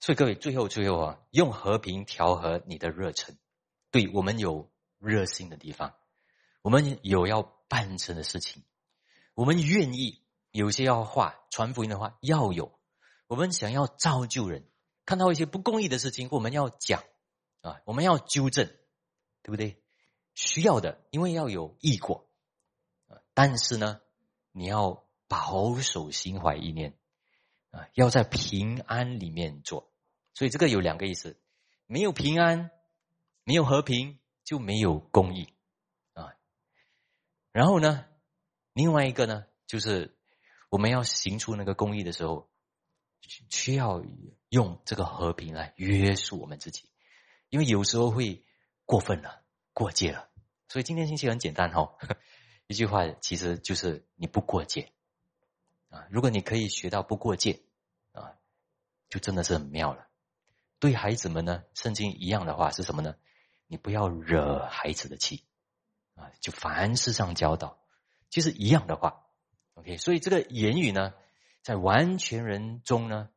所以各位，最后最后啊，用和平调和你的热忱，对我们有热心的地方。我们有要办成的事情，我们愿意有些要话传福音的话要有，我们想要造就人，看到一些不公义的事情，我们要讲啊，我们要纠正，对不对？需要的，因为要有义果。但是呢，你要保守心怀意念啊，要在平安里面做。所以这个有两个意思：没有平安，没有和平，就没有公义。然后呢，另外一个呢，就是我们要行出那个公义的时候，需要用这个和平来约束我们自己，因为有时候会过分了、过界了。所以今天信息很简单哈，一句话其实就是你不过界啊。如果你可以学到不过界啊，就真的是很妙了。对孩子们呢，圣经一样的话是什么呢？你不要惹孩子的气。啊，就凡事上教导，其实一样的话，OK。所以这个言语呢，在完全人中呢，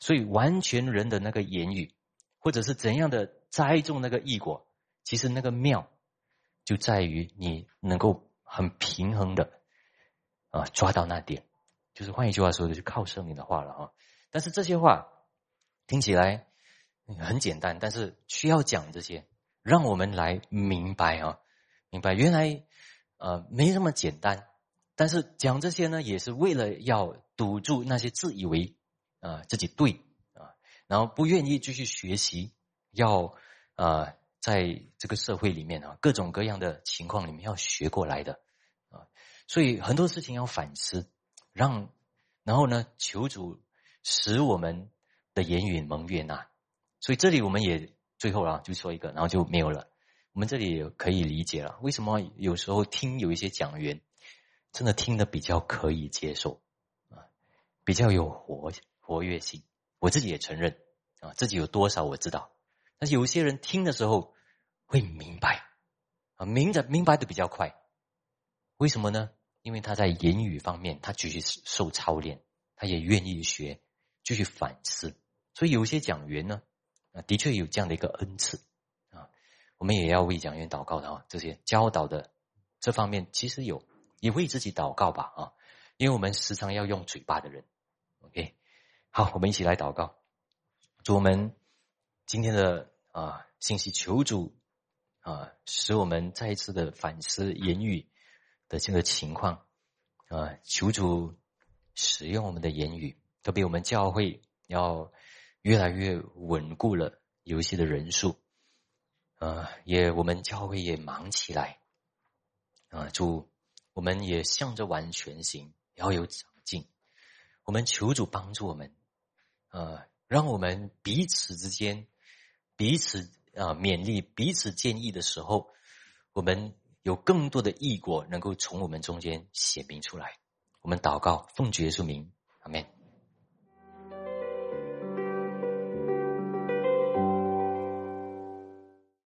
所以完全人的那个言语，或者是怎样的栽种那个异果，其实那个妙就在于你能够很平衡的啊抓到那点，就是换一句话说，就是靠圣灵的话了啊。但是这些话听起来很简单，但是需要讲这些，让我们来明白啊。明白，原来，呃，没那么简单，但是讲这些呢，也是为了要堵住那些自以为啊自己对啊，然后不愿意继续学习，要啊在这个社会里面啊各种各样的情况里面要学过来的啊，所以很多事情要反思，让然后呢求主使我们的言语蒙悦纳。所以这里我们也最后啊就说一个，然后就没有了。我们这里也可以理解了，为什么有时候听有一些讲员，真的听的比较可以接受啊，比较有活活跃性。我自己也承认啊，自己有多少我知道，但是有些人听的时候会明白啊，明的明白的比较快。为什么呢？因为他在言语方面他继续受操练，他也愿意学，继续反思。所以有些讲员呢，啊，的确有这样的一个恩赐。啊我们也要为讲员祷告的啊，这些教导的这方面其实有，也为自己祷告吧啊，因为我们时常要用嘴巴的人，OK，好，我们一起来祷告，主我们今天的啊信息求主啊，使我们再一次的反思言语的这个情况啊，求主使用我们的言语，特别我们教会要越来越稳固了，游戏的人数。啊，也我们教会也忙起来，啊，主，我们也向着完全行，要有长进。我们求主帮助我们，啊，让我们彼此之间彼此啊勉励，彼此建议的时候，我们有更多的异果能够从我们中间显明出来。我们祷告，奉主耶稣名，阿门。